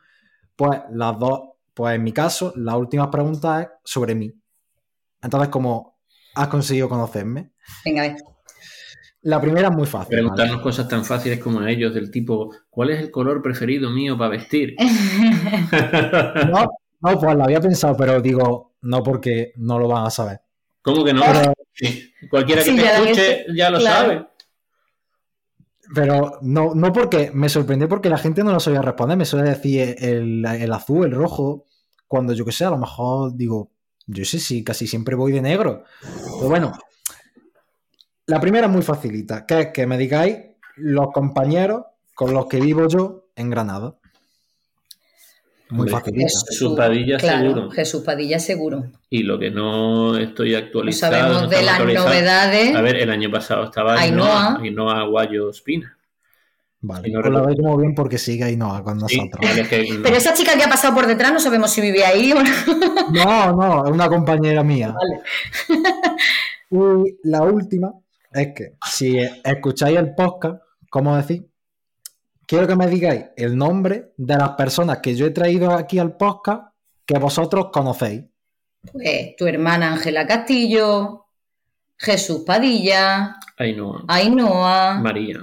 Pues las dos, pues en mi caso, la última pregunta es sobre mí. Entonces, como has conseguido conocerme. Venga, a ver. La primera es muy fácil. Preguntarnos cosas tan fáciles como a ellos, del tipo, ¿cuál es el color preferido mío para vestir? no, no, pues lo había pensado, pero digo, no porque no lo van a saber. ¿Cómo que no? Cualquiera que te escuche ya lo sabe. Pero no, no porque me sorprendió porque la gente no lo sabía responder, me suele decir el, azul, el rojo, cuando yo que sé, a lo mejor digo, yo sé si casi siempre voy de negro. Pero bueno, la primera es muy facilita, que es que me digáis los compañeros con los que vivo yo en Granada. Muy fácil. Jesús Padilla seguro. Jesús Padilla seguro. Y lo que no estoy actualizado. sabemos de las novedades. A ver, el año pasado estaba Ainhoa, Ainhoa Guayo Espina. Vale, no pues la veis muy bien porque sigue Ainhoa con nosotros. Pero esa chica que ha pasado por detrás no sabemos si vive ahí o no. No, no, es una compañera mía. Vale. Y la última es que si escucháis el podcast, ¿cómo decir? quiero que me digáis el nombre de las personas que yo he traído aquí al podcast que vosotros conocéis. Pues tu hermana Ángela Castillo, Jesús Padilla, Ainhoa, Ainhoa María.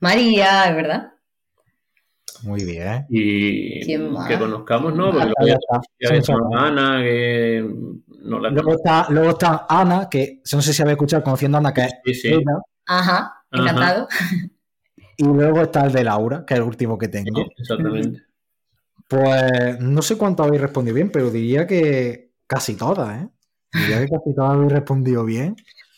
María, es verdad. Muy bien. Y que conozcamos, ¿no? Porque luego está Ana, que no la luego, está, luego está Ana, que no sé si habéis escuchado conociendo a Ana, que sí, sí. Ajá, encantado. Y luego está el de Laura, que es el último que tengo. exactamente. Pues no sé cuánto habéis respondido bien, pero diría que casi todas, ¿eh? Diría que casi todas habéis respondido bien.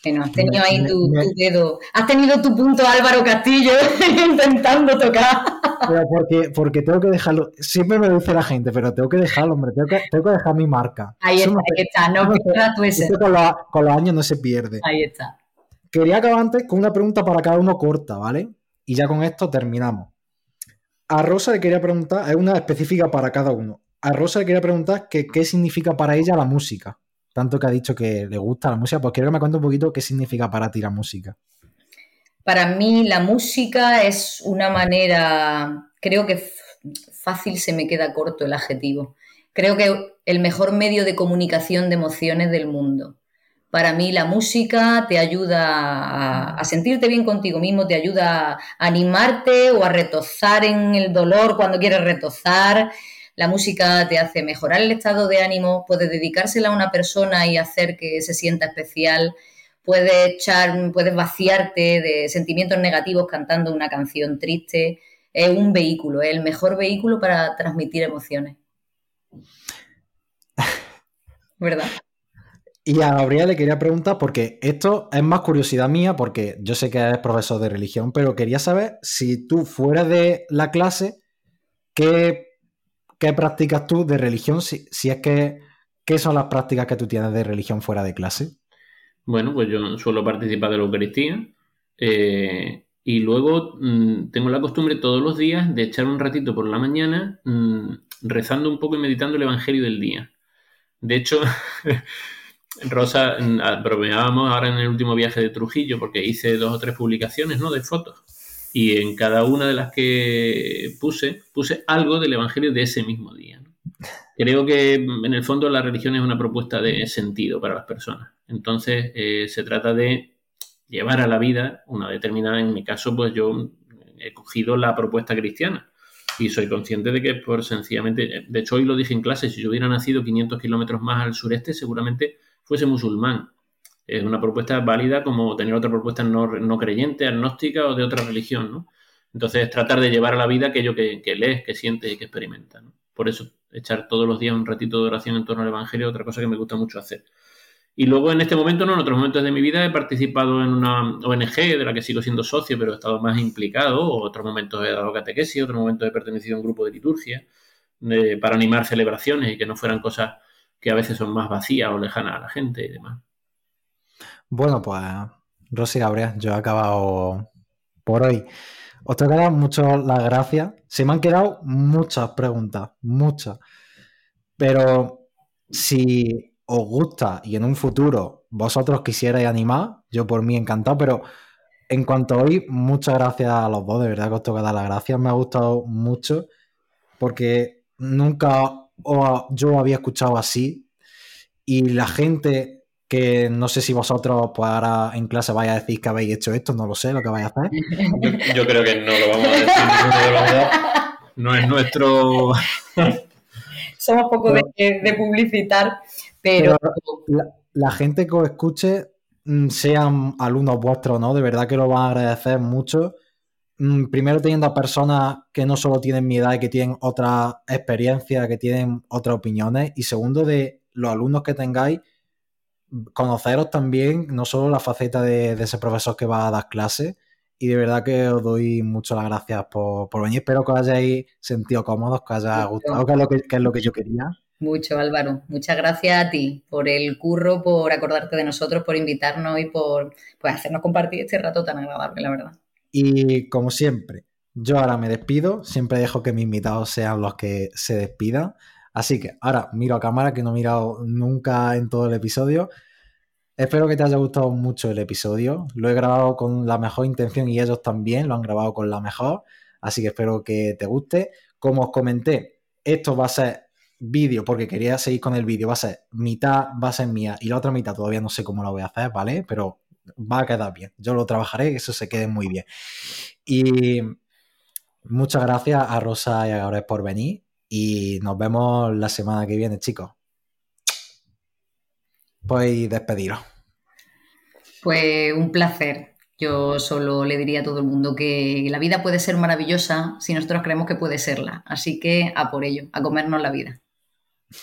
Bueno, has tenido ahí tu, dedo. Has tenido tu punto Álvaro Castillo intentando tocar. Pero porque, porque tengo que dejarlo. Siempre me lo dice la gente, pero tengo que dejarlo, hombre. Tengo que, tengo que dejar mi marca. Ahí está, ahí está. No, ese. Con, con los años no se pierde. Ahí está. Quería acabar antes con una pregunta para cada uno corta, ¿vale? Y ya con esto terminamos. A Rosa le quería preguntar, es una específica para cada uno. A Rosa le quería preguntar que, qué significa para ella la música. Tanto que ha dicho que le gusta la música, pues quiero que me cuente un poquito qué significa para ti la música. Para mí la música es una manera, creo que fácil se me queda corto el adjetivo. Creo que el mejor medio de comunicación de emociones del mundo. Para mí la música te ayuda a, sentirte bien contigo mismo, te ayuda a animarte o a retozar en el dolor cuando quieres retozar. La música te hace mejorar el estado de ánimo, puedes dedicársela a una persona y hacer que se sienta especial, puedes echar, puedes vaciarte de sentimientos negativos cantando una canción triste. Es un vehículo, es el mejor vehículo para transmitir emociones. ¿Verdad? Y a Gabriel le quería preguntar, porque esto es más curiosidad mía, porque yo sé que eres profesor de religión, pero quería saber si tú fuera de la clase, ¿qué, qué practicas tú de religión? Si, es que, ¿qué son las prácticas que tú tienes de religión fuera de clase? Bueno, pues yo suelo participar de la Eucaristía. Eh, y luego mm, tengo la costumbre todos los días de echar un ratito por la mañana mm, rezando un poco y meditando el Evangelio del día. De hecho, Rosa, bromeábamos ahora en el último viaje de Trujillo porque hice dos o tres publicaciones ¿no? de fotos y en cada una de las que puse, puse algo del Evangelio de ese mismo día. Creo que en el fondo la religión es una propuesta de sentido para las personas. Entonces eh, se trata de llevar a la vida una determinada, en mi caso, pues yo he cogido la propuesta cristiana y soy consciente de que por sencillamente, de hecho hoy lo dije en clase, si yo hubiera nacido 500 kilómetros más al sureste, seguramente fuese musulmán. Es una propuesta válida como tener otra propuesta no, creyente, agnóstica o de otra religión, ¿no? Entonces, tratar de llevar a la vida aquello que, que lees, que sientes y que experimentas. Por eso, echar todos los días un ratito de oración en torno al Evangelio es otra cosa que me gusta mucho hacer. Y luego, en este momento, no, en otros momentos de mi vida he participado en una ONG de la que sigo siendo socio, pero he estado más implicado. Otros momentos he dado catequesis, otros momentos he pertenecido a un grupo de liturgia para animar celebraciones y que no fueran cosas que a veces son más vacías o lejanas a la gente y demás. Bueno, pues Rosy Gabriel, yo he acabado por hoy. Os tengo que dar muchas las gracias. Se me han quedado muchas preguntas, muchas. Pero si os gusta y en un futuro vosotros quisierais animar, yo por mí encantado, pero en cuanto a hoy, muchas gracias a los dos, de verdad que os tengo dar las gracias, me ha gustado mucho porque nunca yo había escuchado así y la gente que no sé si vosotros pues ahora en clase vais a decir que habéis hecho esto, no lo sé lo que vais a hacer. Yo, creo que no lo vamos a decir No es nuestro... Somos poco de, de publicitar, pero... la, gente que os escuche, mm, sean alumnos vuestros, ¿no? De verdad que lo van a agradecer mucho. Mm, primero teniendo a personas que no solo tienen mi edad y que tienen otra experiencia, que tienen otras opiniones. Y segundo, de los alumnos que tengáis, conoceros también, no solo la faceta de, ese profesor que va a dar clases. Y de verdad que os doy muchas las gracias por, venir. Espero que os hayáis sentido cómodos, que os haya gustado, que es lo que, es lo que yo quería. Mucho, Álvaro. Muchas gracias a ti por el curro, por acordarte de nosotros, por invitarnos y por pues, hacernos compartir este rato tan agradable, la verdad. Y como siempre, yo ahora me despido, siempre dejo que mis invitados sean los que se despidan. Así que ahora miro a cámara, que no he mirado nunca en todo el episodio. Espero que te haya gustado mucho el episodio. Lo he grabado con la mejor intención y ellos también lo han grabado con la mejor. Así que espero que te guste. Como os comenté, esto va a ser vídeo porque quería seguir con el vídeo. Va a ser mitad, va a ser mía y la otra mitad todavía no sé cómo lo voy a hacer, ¿vale? Pero va a quedar bien. Yo lo trabajaré, que eso se quede muy bien. Y muchas gracias a Rosa y a Gabriel por venir y nos vemos la semana que viene, chicos. Pues despediros. Pues un placer. Yo solo le diría a todo el mundo que la vida puede ser maravillosa si nosotros creemos que puede serla. Así que a por ello, a comernos la vida.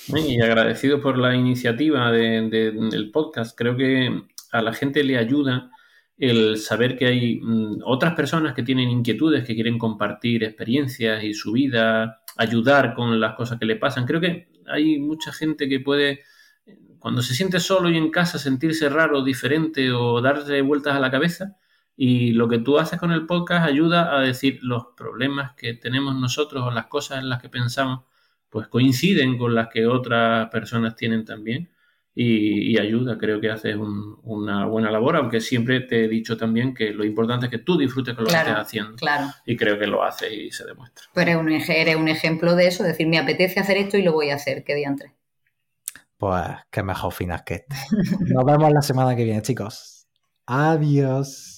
Y agradecido por la iniciativa del podcast. Creo que a la gente le ayuda el saber que hay mm, otras personas que tienen inquietudes, que quieren compartir experiencias y su vida, ayudar con las cosas que le pasan. Creo que hay mucha gente que puede, cuando se siente solo y en casa, sentirse raro, diferente o darse vueltas a la cabeza. Y lo que tú haces con el podcast ayuda a decir los problemas que tenemos nosotros o las cosas en las que pensamos, pues coinciden con las que otras personas tienen también y, ayuda. Creo que haces una buena labor, aunque siempre te he dicho también que lo importante es que tú disfrutes con lo que estés haciendo. Claro. Y creo que lo haces y se demuestra. Pero eres un, eres un ejemplo de eso, decir, me apetece hacer esto y lo voy a hacer, qué diantre. Pues qué mejor finas que este. Nos vemos la semana que viene, chicos. Adiós.